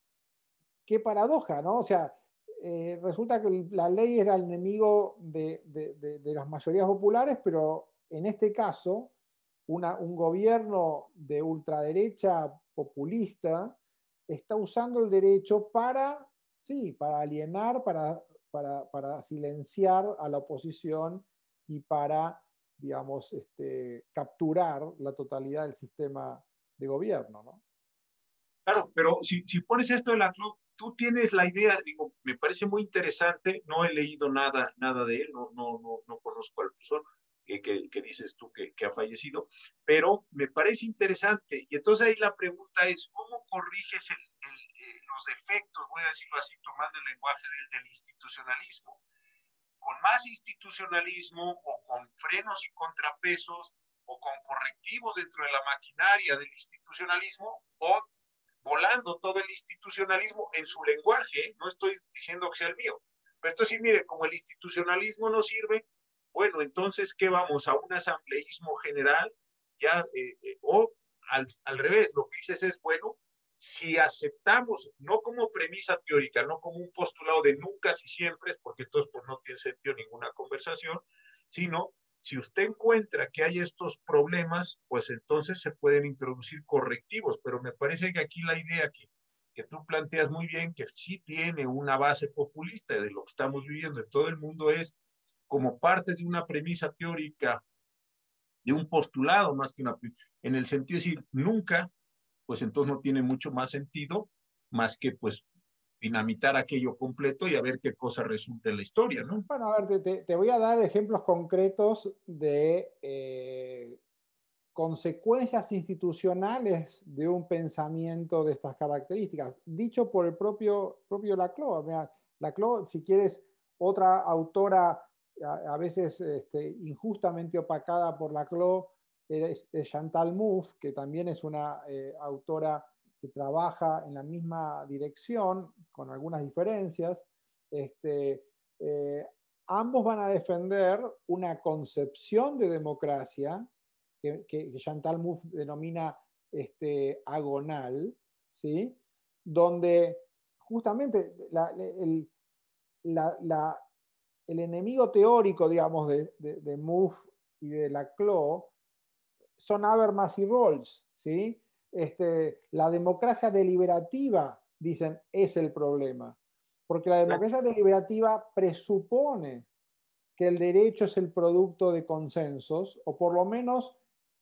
qué paradoja, ¿no? O sea, eh, resulta que la ley era el enemigo de, las mayorías populares, pero en este caso, un gobierno de ultraderecha populista está usando el derecho para, sí, para alienar, para, para, silenciar a la oposición y para, digamos, este, capturar la totalidad del sistema de gobierno, ¿no? Claro, pero si, si pones esto en la tú tienes la idea, digo, me parece muy interesante, no he leído nada, nada de él, no, no, no, no conozco al profesor, que, dices tú que, ha fallecido, pero me parece interesante. Y entonces ahí la pregunta es, ¿cómo corriges eh, los defectos, voy a decirlo así, tomando el lenguaje del, del institucionalismo? ¿Con más institucionalismo o con frenos y contrapesos o con correctivos dentro de la maquinaria del institucionalismo o volando todo el institucionalismo en su lenguaje, no estoy diciendo que sea el mío, pero entonces, mire, como el institucionalismo no sirve, bueno, entonces, ¿qué vamos? ¿A un asambleísmo general? Ya, eh, eh, o al, al, revés, lo que dices es, bueno, si aceptamos, no como premisa teórica, no como un postulado de nunca y siempre, porque entonces pues, no tiene sentido ninguna conversación, sino si usted encuentra que hay estos problemas, pues entonces se pueden introducir correctivos, pero me parece que aquí la idea que, que tú planteas muy bien, que sí tiene una base populista de lo que estamos viviendo en todo el mundo, es como parte de una premisa teórica, de un postulado más que una, en el sentido de decir nunca, pues entonces no tiene mucho más sentido más que pues dinamitar aquello completo y a ver qué cosa resulta en la historia, ¿no? Bueno, a ver, te, voy a dar ejemplos concretos de eh, consecuencias institucionales de un pensamiento de estas características, dicho por el propio, propio Laclau. Laclau, si quieres, otra autora a, veces este, injustamente opacada por la CLO, es, Chantal Mouffe, que también es una eh, autora que trabaja en la misma dirección, con algunas diferencias. Este, eh, ambos van a defender una concepción de democracia que, Chantal Mouffe denomina este, agonal, ¿sí? donde justamente la, la, el enemigo teórico, digamos, de, de, de y de Laclau son Habermas y Rawls, ¿sí? Este, la democracia deliberativa, dicen, es el problema. Porque la democracia deliberativa presupone que el derecho es el producto de consensos, o por lo menos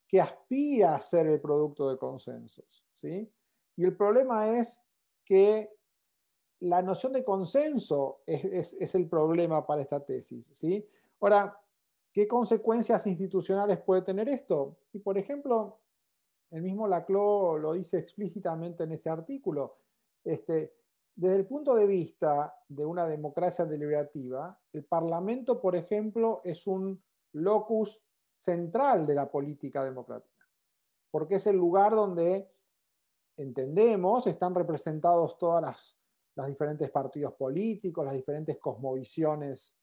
que aspira a ser el producto de consensos. ¿sí? Y el problema es que la noción de consenso es, el problema para esta tesis. ¿sí? Ahora, ¿qué consecuencias institucionales puede tener esto? Y por ejemplo, el mismo Laclau lo dice explícitamente en ese artículo. Este, desde el punto de vista de una democracia deliberativa, el Parlamento, por ejemplo, es un locus central de la política democrática, porque es el lugar donde entendemos están representados todas las, diferentes partidos políticos, las diferentes cosmovisiones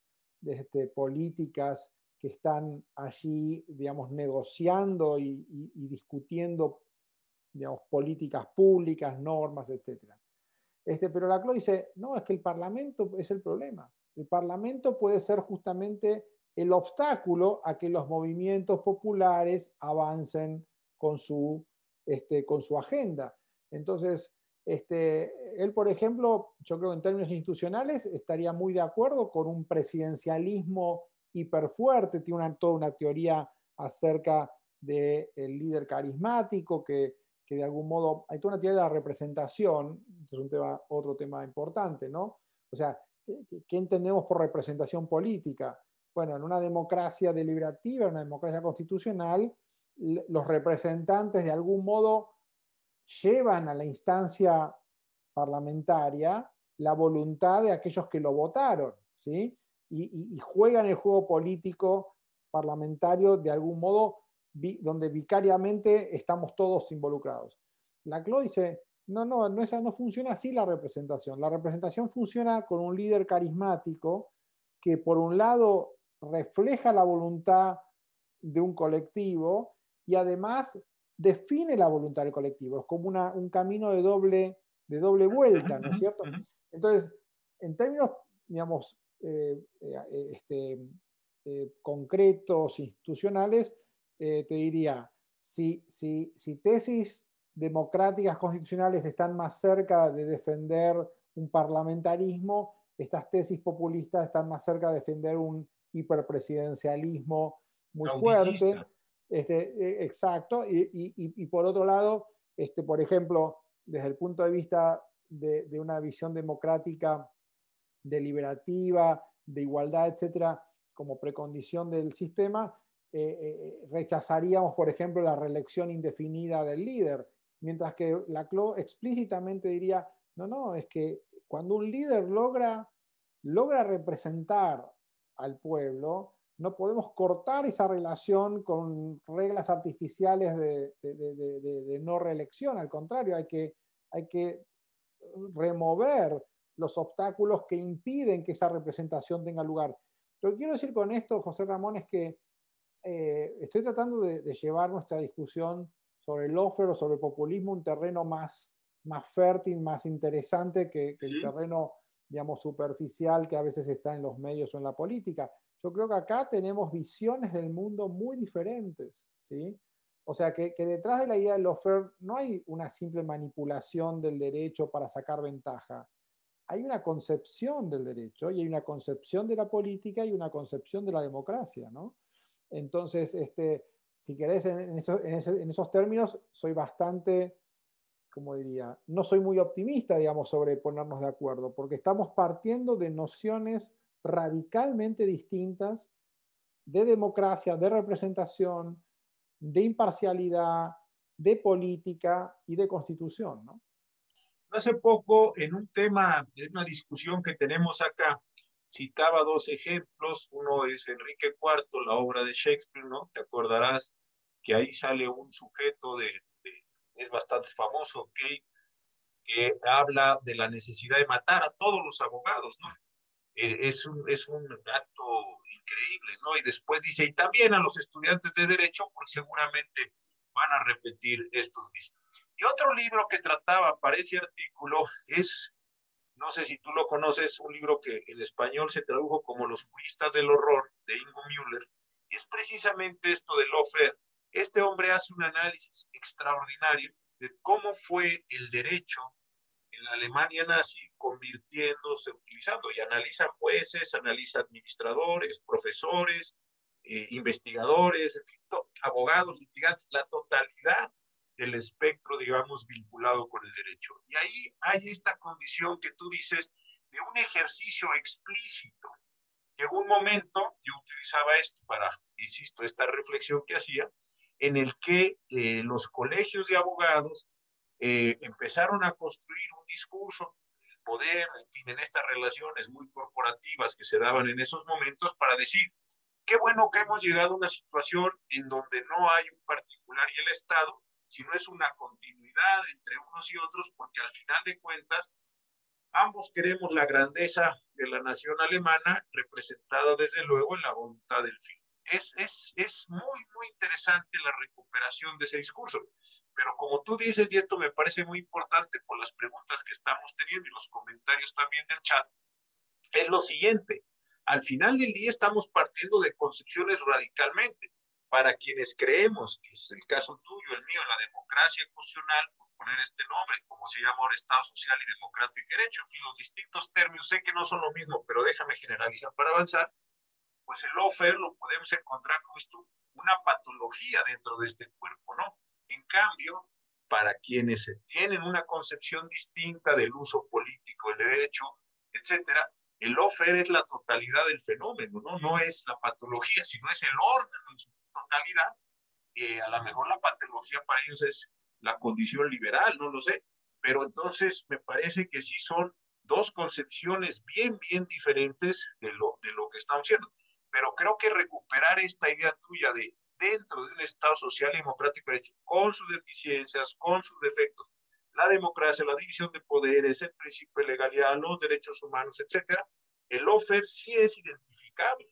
este, políticas que están allí, digamos, negociando y, discutiendo, digamos, políticas públicas, normas, etc. Este, pero la CLO dice, no, es que el Parlamento es el problema. El Parlamento puede ser justamente el obstáculo a que los movimientos populares avancen con su, este, con su agenda. Entonces, este, él, por ejemplo, yo creo que en términos institucionales estaría muy de acuerdo con un presidencialismo hiperfuerte, tiene una, toda una teoría acerca del líder carismático, que, que, de algún modo, hay toda una teoría de la representación, es un tema, otro tema importante, ¿no? O sea, ¿qué, entendemos por representación política? Bueno, en una democracia deliberativa, en una democracia constitucional, los representantes de algún modo llevan a la instancia parlamentaria la voluntad de aquellos que lo votaron, ¿sí? y, juegan el juego político parlamentario de algún modo donde vicariamente estamos todos involucrados. La CLO dice, no, no, no, esa, no funciona así la representación. La representación funciona con un líder carismático que por un lado refleja la voluntad de un colectivo y además define la voluntad del colectivo. Es como una, un camino de doble, de doble vuelta, ¿no es cierto? Entonces, en términos, digamos, eh, eh, este, eh, concretos, institucionales, te diría, si, si, si tesis democráticas constitucionales están más cerca de defender un parlamentarismo, estas tesis populistas están más cerca de defender un hiperpresidencialismo muy fuerte. Este, exacto. Y, por otro lado, este, por ejemplo, desde el punto de vista de, una visión democrática deliberativa, de igualdad, etcétera, como precondición del sistema, eh, eh, rechazaríamos, por ejemplo, la reelección indefinida del líder, mientras que la CLO explícitamente diría, no, no, es que cuando un líder logra, logra representar al pueblo, no podemos cortar esa relación con reglas artificiales de, de no reelección, al contrario, hay que, hay que remover los obstáculos que impiden que esa representación tenga lugar. Lo que quiero decir con esto, José Ramón, es que eh, estoy tratando de, llevar nuestra discusión sobre el offer o sobre el populismo un terreno más, más fértil, más interesante que, el terreno, digamos, superficial que a veces está en los medios o en la política. Yo creo que acá tenemos visiones del mundo muy diferentes, ¿sí? O sea, que, detrás de la idea del offer no hay una simple manipulación del derecho para sacar ventaja hay una concepción del derecho y hay una concepción de la política y una concepción de la democracia, ¿no? Entonces, este, si querés, en, esos términos, soy bastante, como diría, no soy muy optimista, digamos, sobre ponernos de acuerdo, porque estamos partiendo de nociones radicalmente distintas de democracia, de representación, de imparcialidad, de política y de constitución, ¿no? Hace poco, en un tema, en una discusión que tenemos acá, citaba dos ejemplos. Uno es Enrique IV, la obra de Shakespeare, ¿no? Te acordarás que ahí sale un sujeto de, es bastante famoso, Kate, que habla de la necesidad de matar a todos los abogados, ¿no? Eh, es un, es un acto increíble, ¿no? Y después dice, y también a los estudiantes de Derecho, porque seguramente van a repetir estos mismos. Y otro libro que trataba para ese artículo es, no sé si tú lo conoces, un libro que en español se tradujo como Los juristas del horror de Ingo Müller, y es precisamente esto de Lofer. Este hombre hace un análisis extraordinario de cómo fue el derecho la Alemania nazi convirtiéndose, utilizando, y analiza jueces, analiza administradores, profesores, eh, investigadores, abogados, litigantes, la totalidad del espectro, digamos, vinculado con el derecho. Y ahí hay esta condición que tú dices de un ejercicio explícito. Llegó un momento, yo utilizaba esto para, insisto, esta reflexión que hacía, en el que eh, los colegios de abogados eh, empezaron a construir un discurso, el poder, en fin, en estas relaciones muy corporativas que se daban en esos momentos para decir, qué bueno que hemos llegado a una situación en donde no hay un particular y el Estado, sino es una continuidad entre unos y otros, porque al final de cuentas, ambos queremos la grandeza de la nación alemana, representada desde luego en la voluntad del fin. Es, es, es muy, muy interesante la recuperación de ese discurso. Pero como tú dices, y esto me parece muy importante por las preguntas que estamos teniendo y los comentarios también del chat, es lo siguiente. Al final del día estamos partiendo de concepciones radicalmente. Para quienes creemos, que es el caso tuyo, el mío, la democracia constitucional, por poner este nombre, como se llama ahora Estado Social y Democrático y Derecho, en fin, los distintos términos, sé que no son lo mismo, pero déjame generalizar para avanzar, pues el offer lo podemos encontrar como esto, una patología dentro de este cuerpo, ¿no? En cambio, para quienes tienen una concepción distinta del uso político del derecho, etcétera, el offer es la totalidad del fenómeno, ¿no? No es la patología, sino es el órgano en su totalidad. Eh, a lo mejor la patología para ellos es la condición liberal, no lo sé. Pero entonces me parece que sí son dos concepciones bien, bien diferentes de lo, de lo que estamos haciendo. Pero creo que recuperar esta idea tuya de dentro de un Estado social y democrático hecho, con sus deficiencias, con sus defectos, la democracia, la división de poderes, el principio de legalidad, los derechos humanos, etcétera, el offer sí es identificable.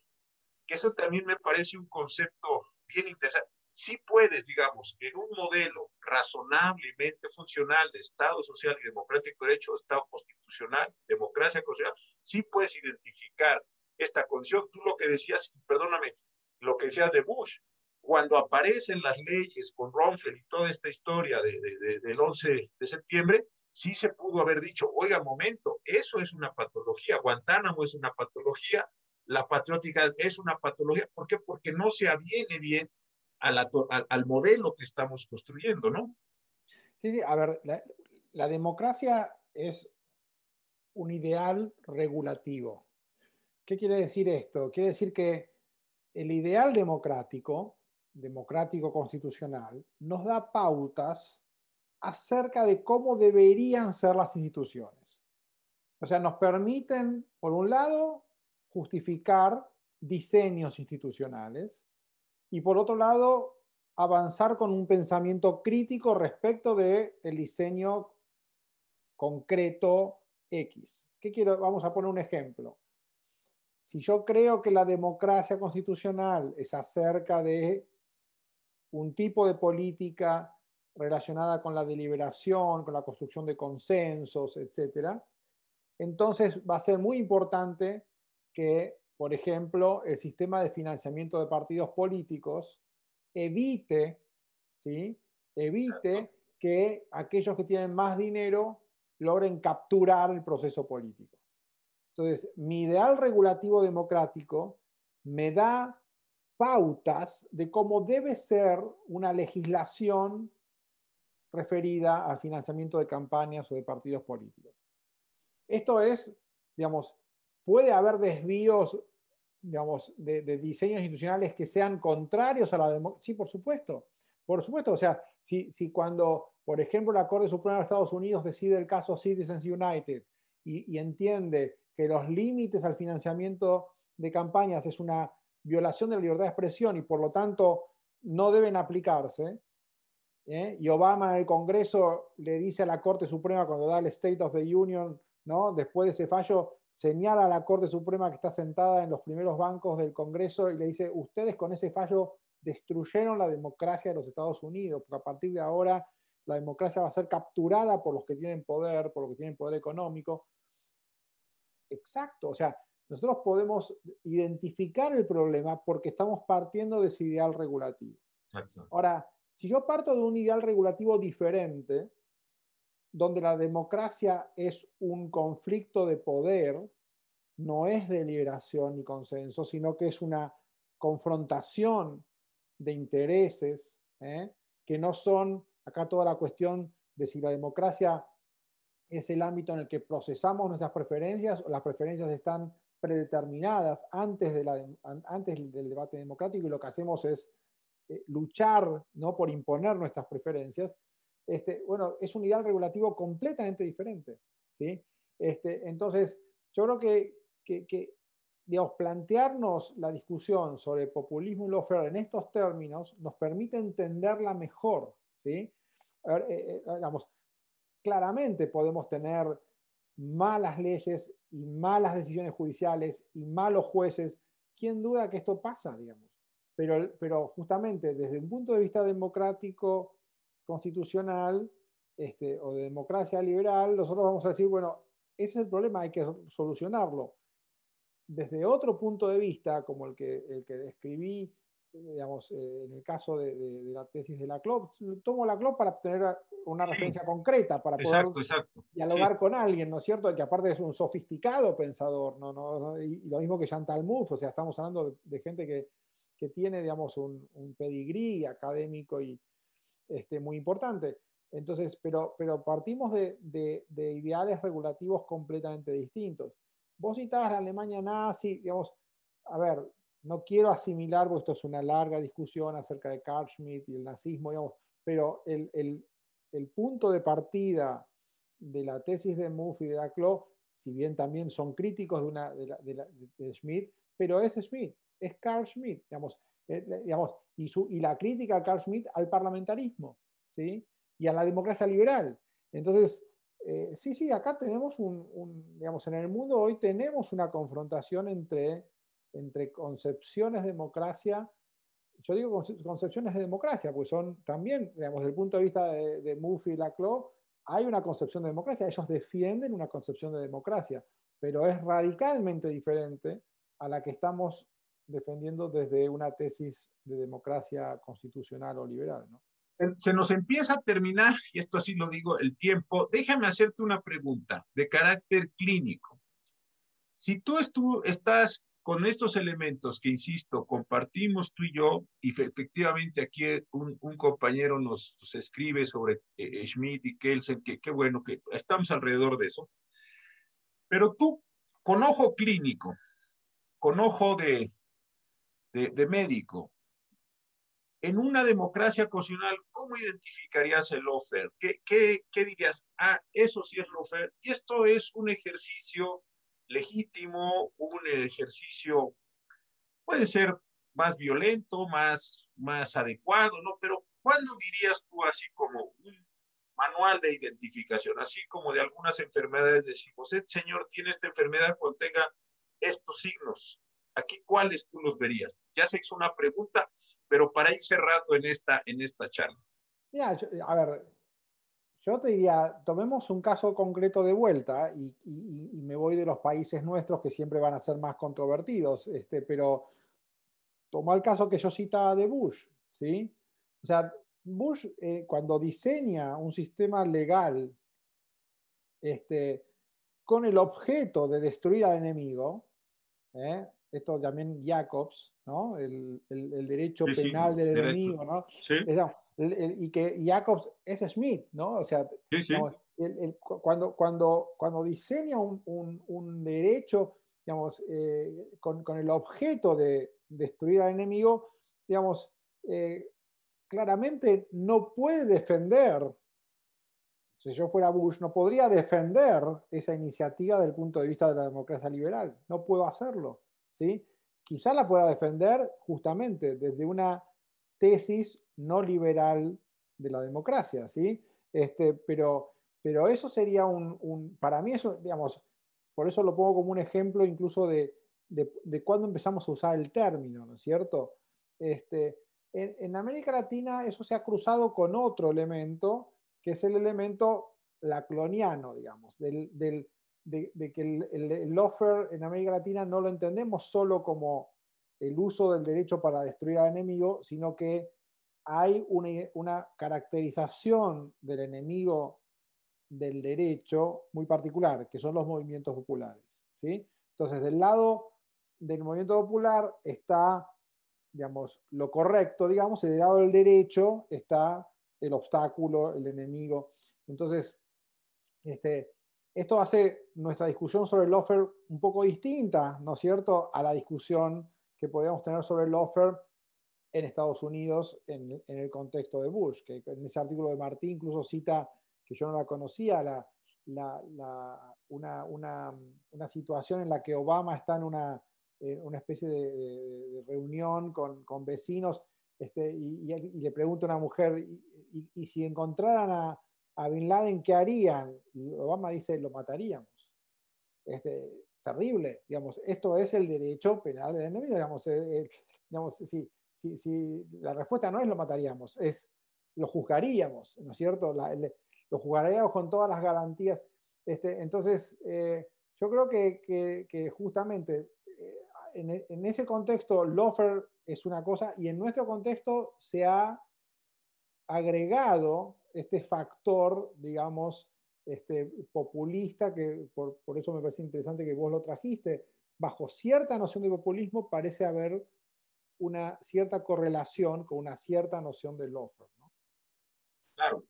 Que eso también me parece un concepto bien interesante. Sí puedes, digamos, en un modelo razonablemente funcional de Estado social y democrático de derecho, Estado constitucional, democracia constitucional, sí puedes identificar esta condición. Tú lo que decías, perdóname, lo que decías de Bush, cuando aparecen las leyes con Rumsfeld y toda esta historia de, del 11 de septiembre, sí se pudo haber dicho, oiga, momento, eso es una patología, Guantánamo es una patología, la patriótica es una patología, ¿por qué? Porque no se aviene bien al, modelo que estamos construyendo, ¿no? Sí, sí, a ver, la, la democracia es un ideal regulativo. ¿Qué quiere decir esto? Quiere decir que el ideal democrático democrático constitucional nos da pautas acerca de cómo deberían ser las instituciones. O sea, nos permiten, por un lado, justificar diseños institucionales y por otro lado, avanzar con un pensamiento crítico respecto del el diseño concreto X. ¿Qué quiero? Vamos a poner un ejemplo. Si yo creo que la democracia constitucional es acerca de un tipo de política relacionada con la deliberación, con la construcción de consensos, etc., entonces va a ser muy importante que, por ejemplo, el sistema de financiamiento de partidos políticos evite, ¿sí? evite que aquellos que tienen más dinero logren capturar el proceso político. Entonces, mi ideal regulativo democrático me da pautas de cómo debe ser una legislación referida al financiamiento de campañas o de partidos políticos. Esto es, digamos, puede haber desvíos, digamos, de, diseños institucionales que sean contrarios a la democracia. Sí, por supuesto. Por supuesto, o sea, si, si cuando, por ejemplo, la Corte Suprema de Estados Unidos decide el caso Citizens United y entiende que los límites al financiamiento de campañas es una violación de la libertad de expresión y por lo tanto no deben aplicarse. ¿eh? Y Obama en el Congreso le dice a la Corte Suprema cuando da el State of the Union, ¿no? después de ese fallo, señala a la Corte Suprema que está sentada en los primeros bancos del Congreso y le dice, ustedes con ese fallo destruyeron la democracia de los Estados Unidos, porque a partir de ahora la democracia va a ser capturada por los que tienen poder, por los que tienen poder económico. Exacto, o sea, nosotros podemos identificar el problema porque estamos partiendo de ese ideal regulativo. Ahora, si yo parto de un ideal regulativo diferente, donde la democracia es un conflicto de poder, no es deliberación ni consenso, sino que es una confrontación de intereses ¿eh? que no son acá toda la cuestión de si la democracia es el ámbito en el que procesamos nuestras preferencias o las preferencias están predeterminadas antes, de la, antes del debate democrático y lo que hacemos es eh, luchar ¿no? por imponer nuestras preferencias, este, bueno, es un ideal regulativo completamente diferente. ¿sí? Este, entonces, yo creo que, que, digamos, plantearnos la discusión sobre populismo y lawfare en estos términos nos permite entenderla mejor. ¿sí? A ver, eh, eh, digamos, claramente podemos tener malas leyes y malas decisiones judiciales y malos jueces. ¿Quién duda que esto pasa, digamos? Pero, pero justamente desde un punto de vista democrático, constitucional este, o de democracia liberal, nosotros vamos a decir, bueno, ese es el problema, hay que solucionarlo. Desde otro punto de vista, como el que, el que describí, digamos, eh, en el caso de, la tesis de la CLOP, tomo la CLOP para tener una referencia concreta, para poder dialogar con alguien, ¿no es cierto? Que aparte es un sofisticado pensador, ¿no? ¿no? Y, lo mismo que Chantal Mouffe, o sea, estamos hablando de, gente que, que, tiene, digamos, un, un pedigrí académico y este, muy importante. Entonces, pero, pero partimos de, de, ideales regulativos completamente distintos. Vos citabas la Alemania nazi, digamos, a ver, no quiero asimilar, porque esto es una larga discusión acerca de Carl Schmitt y el nazismo, digamos, pero el, el, punto de partida de la tesis de Mouffe y de Laclau, si bien también son críticos de, una, de, de Schmitt, pero es Schmitt, es Carl Schmitt, digamos, eh, digamos y, su, y la crítica a Carl Schmitt al parlamentarismo, ¿sí? y a la democracia liberal. Entonces, eh, sí, sí, acá tenemos un, digamos, en el mundo hoy tenemos una confrontación entre, entre concepciones de democracia, yo digo concepciones de democracia, pues son también, digamos, desde el punto de vista de, de y Laclau, hay una concepción de democracia, ellos defienden una concepción de democracia, pero es radicalmente diferente a la que estamos defendiendo desde una tesis de democracia constitucional o liberal. se nos empieza a terminar, y esto así lo digo, el tiempo. Déjame hacerte una pregunta de carácter clínico. Si tú, estás con estos elementos que, insisto, compartimos tú y yo, y efectivamente aquí un, compañero nos, escribe sobre eh, Schmidt y Kelsen, que qué bueno que estamos alrededor de eso, pero tú, con ojo clínico, con ojo de, médico, en una democracia constitucional, ¿cómo identificarías el offer? ¿Qué, dirías? Ah, eso sí es offer. Y esto es un ejercicio legítimo, un ejercicio, puede ser más violento, más, más adecuado, ¿no? Pero ¿cuándo dirías tú así como un manual de identificación, así como de algunas enfermedades decimos, el señor tiene esta enfermedad cuando tenga estos signos? Aquí, ¿cuáles tú los verías? Ya se hizo una pregunta, pero para ir cerrando en esta, en esta charla. Mira, a ver, yo te diría, tomemos un caso concreto de vuelta y, me voy de los países nuestros que siempre van a ser más controvertidos, este, pero toma el caso que yo citaba de Bush, ¿sí? O sea, Bush eh, cuando diseña un sistema legal este, con el objeto de destruir al enemigo, ¿eh? esto también Jacobs, ¿no? el, el, derecho penal del enemigo, ¿no? Sí. Y que Jacobs es Smith, ¿no? O sea, cuando, cuando, cuando diseña un, un, un derecho, digamos, eh, con, con, el objeto de destruir al enemigo, digamos, eh, claramente no puede defender, si yo fuera Bush, no podría defender esa iniciativa desde el punto de vista de la democracia liberal, no puedo hacerlo. ¿sí? Quizá la pueda defender justamente desde una tesis no liberal de la democracia, ¿sí? Este, pero, pero eso sería un, para mí eso, digamos, por eso lo pongo como un ejemplo incluso de, de, cuándo empezamos a usar el término, ¿no es cierto? Este, en, América Latina eso se ha cruzado con otro elemento, que es el elemento lacloniano, digamos, del, de, que el, el, offer en América Latina no lo entendemos solo como el uso del derecho para destruir al enemigo, sino que hay una, caracterización del enemigo del derecho muy particular, que son los movimientos populares. ¿sí? Entonces, del lado del movimiento popular está, digamos, lo correcto, digamos, y del lado del derecho está el obstáculo, el enemigo. Entonces, este, esto hace nuestra discusión sobre el offer un poco distinta, ¿no es cierto?, a la discusión que podríamos tener sobre el offer en Estados Unidos en, el contexto de Bush, que en ese artículo de Martín incluso cita, que yo no la conocía, la, una, una, situación en la que Obama está en una, una especie de, reunión con, con vecinos este, y, le pregunta a una mujer, y, si encontraran a, a, Bin Laden, ¿qué harían? Y Obama dice, lo mataríamos. Este, terrible, digamos, esto es el derecho penal del enemigo, digamos, eh, eh, digamos si, si, la respuesta no es lo mataríamos, es lo juzgaríamos, ¿no es cierto? lo juzgaríamos con todas las garantías. Este, entonces, eh, yo creo que, justamente en, en, ese contexto, Lofer es una cosa y en nuestro contexto se ha agregado este factor, digamos, este, populista, que por, eso me parece interesante que vos lo trajiste, bajo cierta noción de populismo parece haber una cierta correlación con una cierta noción del offer. ¿no? Claro.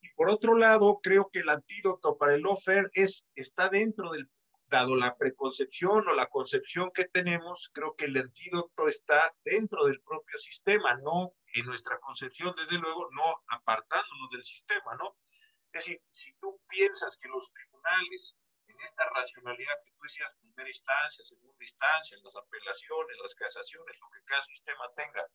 Y por otro lado, creo que el antídoto para el offer es, está dentro del, dado la preconcepción o la concepción que tenemos, creo que el antídoto está dentro del propio sistema, no en nuestra concepción, desde luego, no apartándonos del sistema, ¿no? Es decir, si tú piensas que los tribunales, en esta racionalidad que tú decías, primera instancia, segunda instancia, las apelaciones, las casaciones, lo que cada sistema tenga,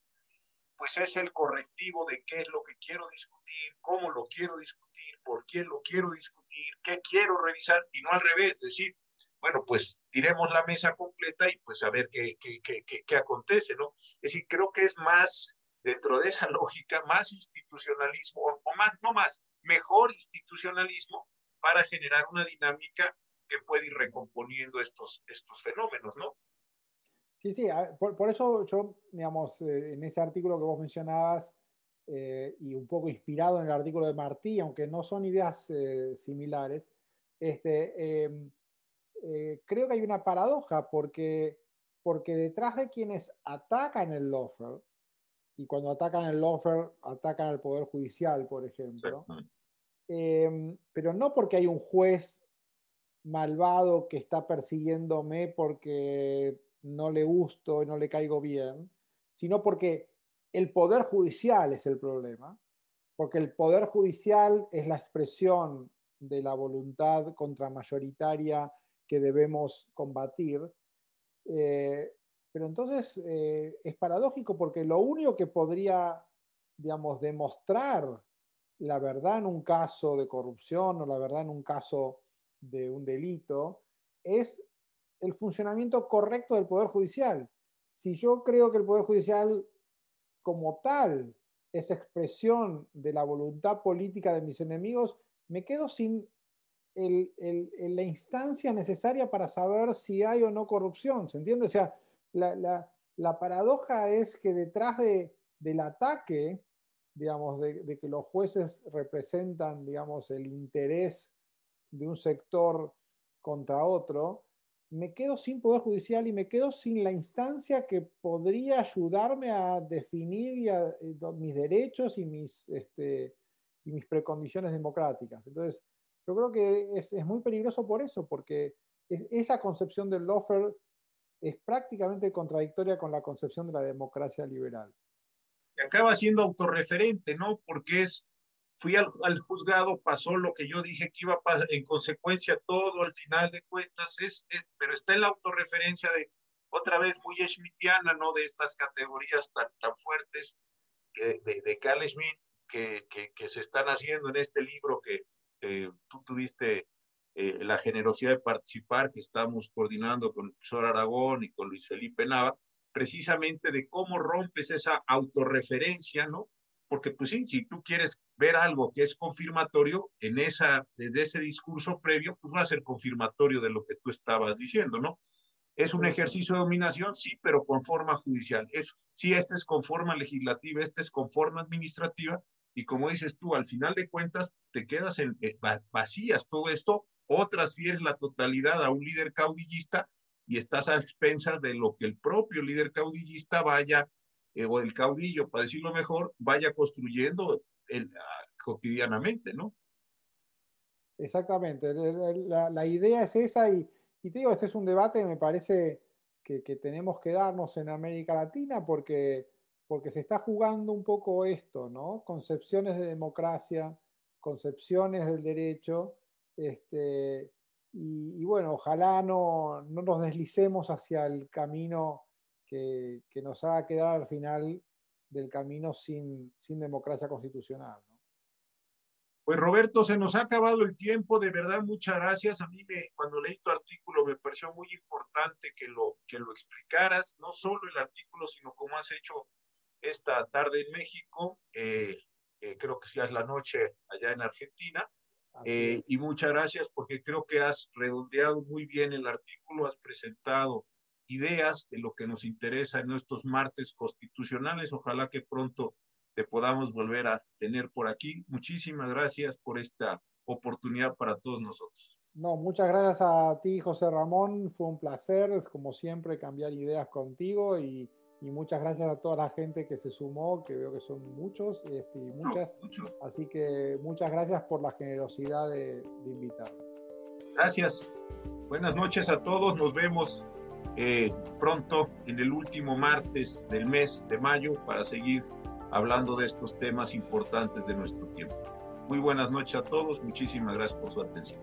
pues es el correctivo de qué es lo que quiero discutir, cómo lo quiero discutir, por quién lo quiero discutir, qué quiero revisar, y no al revés, es decir, bueno, pues tiremos la mesa completa y pues a ver qué, qué, qué, qué, acontece, ¿no? Es decir, creo que es más, dentro de esa lógica, más institucionalismo, o más, no más, mejor institucionalismo para generar una dinámica que puede ir recomponiendo estos, estos fenómenos, ¿no? Sí, sí, por, eso yo, digamos, eh, en ese artículo que vos mencionabas, eh, y un poco inspirado en el artículo de Martí, aunque no son ideas eh, similares, este, em, creo que hay una paradoja, porque, porque detrás de quienes atacan el lawfare, y cuando atacan el lawfare, atacan al Poder Judicial, por ejemplo. Em, pero no porque hay un juez malvado que está persiguiéndome porque no le gusto y no le caigo bien, sino porque el Poder Judicial es el problema, porque el Poder Judicial es la expresión de la voluntad contramayoritaria que debemos combatir. Eh, pero entonces eh, es paradójico porque lo único que podría, digamos, demostrar la verdad en un caso de corrupción o la verdad en un caso de un delito es el funcionamiento correcto del Poder Judicial. Si yo creo que el Poder Judicial como tal es expresión de la voluntad política de mis enemigos, me quedo sin la instancia necesaria para saber si hay o no corrupción. ¿Se entiende? O sea, la, paradoja es que detrás del ataque, digamos, de, que los jueces representan, digamos, el interés de un sector contra otro, me quedo sin poder judicial y me quedo sin la instancia que podría ayudarme a definir eh, mis derechos y mis, este, y precondiciones democráticas. Entonces, yo creo que es, muy peligroso por eso, porque esa concepción del lawfare es prácticamente contradictoria con la concepción de la democracia liberal. Y acaba siendo autorreferente, ¿no? Porque es, fui al, juzgado, pasó lo que yo dije que iba a pasar, en consecuencia todo al final de cuentas, es, pero está en la autorreferencia de, otra vez muy schmittiana, ¿no? De estas categorías tan, tan fuertes que, de, de Carl Schmitt que, que, que, se están haciendo en este libro que tú tuviste eh, la generosidad de participar que estamos coordinando con el profesor Aragón y con Luis Felipe Nava, precisamente de cómo rompes esa autorreferencia, ¿no? Porque pues sí, si tú quieres ver algo que es confirmatorio, en esa, desde ese discurso previo, pues va a ser confirmatorio de lo que tú estabas diciendo, ¿no? Es un ejercicio de dominación, sí, pero con forma judicial. Es, sí, este es con forma legislativa, este es con forma administrativa, y como dices tú, al final de cuentas te quedas en, eh, vacías todo esto o transfieres la totalidad a un líder caudillista y estás a expensas de lo que el propio líder caudillista vaya, eh, o el caudillo, para decirlo mejor, vaya construyendo el, cotidianamente, ¿no? Exactamente, la, la, idea es esa y, y, te digo, este es un debate me parece que, que, tenemos que darnos en América Latina porque, porque se está jugando un poco esto, ¿no? Concepciones de democracia, concepciones del derecho, este, y, bueno, ojalá no, no, nos deslicemos hacia el camino que, que, nos haga quedar al final del camino sin, sin democracia constitucional. Pues Roberto, se nos ha acabado el tiempo, de verdad muchas gracias. A mí me, cuando leí tu artículo me pareció muy importante que lo, que lo explicaras, no solo el artículo, sino cómo has hecho esta tarde en México, eh, eh, creo que ya es la noche allá en Argentina. Eh, y muchas gracias porque creo que has redondeado muy bien el artículo, has presentado ideas de lo que nos interesa en nuestros martes constitucionales. Ojalá que pronto te podamos volver a tener por aquí. Muchísimas gracias por esta oportunidad para todos nosotros. No, muchas gracias a ti, José Ramón. Fue un placer, es como siempre, cambiar ideas contigo y, y, muchas gracias a toda la gente que se sumó, que veo que son muchos este, y muchas. Así que muchas gracias por la generosidad de, de invitar. Gracias. Buenas noches a todos. Nos vemos eh, pronto en el último martes del mes de mayo para seguir hablando de estos temas importantes de nuestro tiempo. Muy buenas noches a todos, muchísimas gracias por su atención.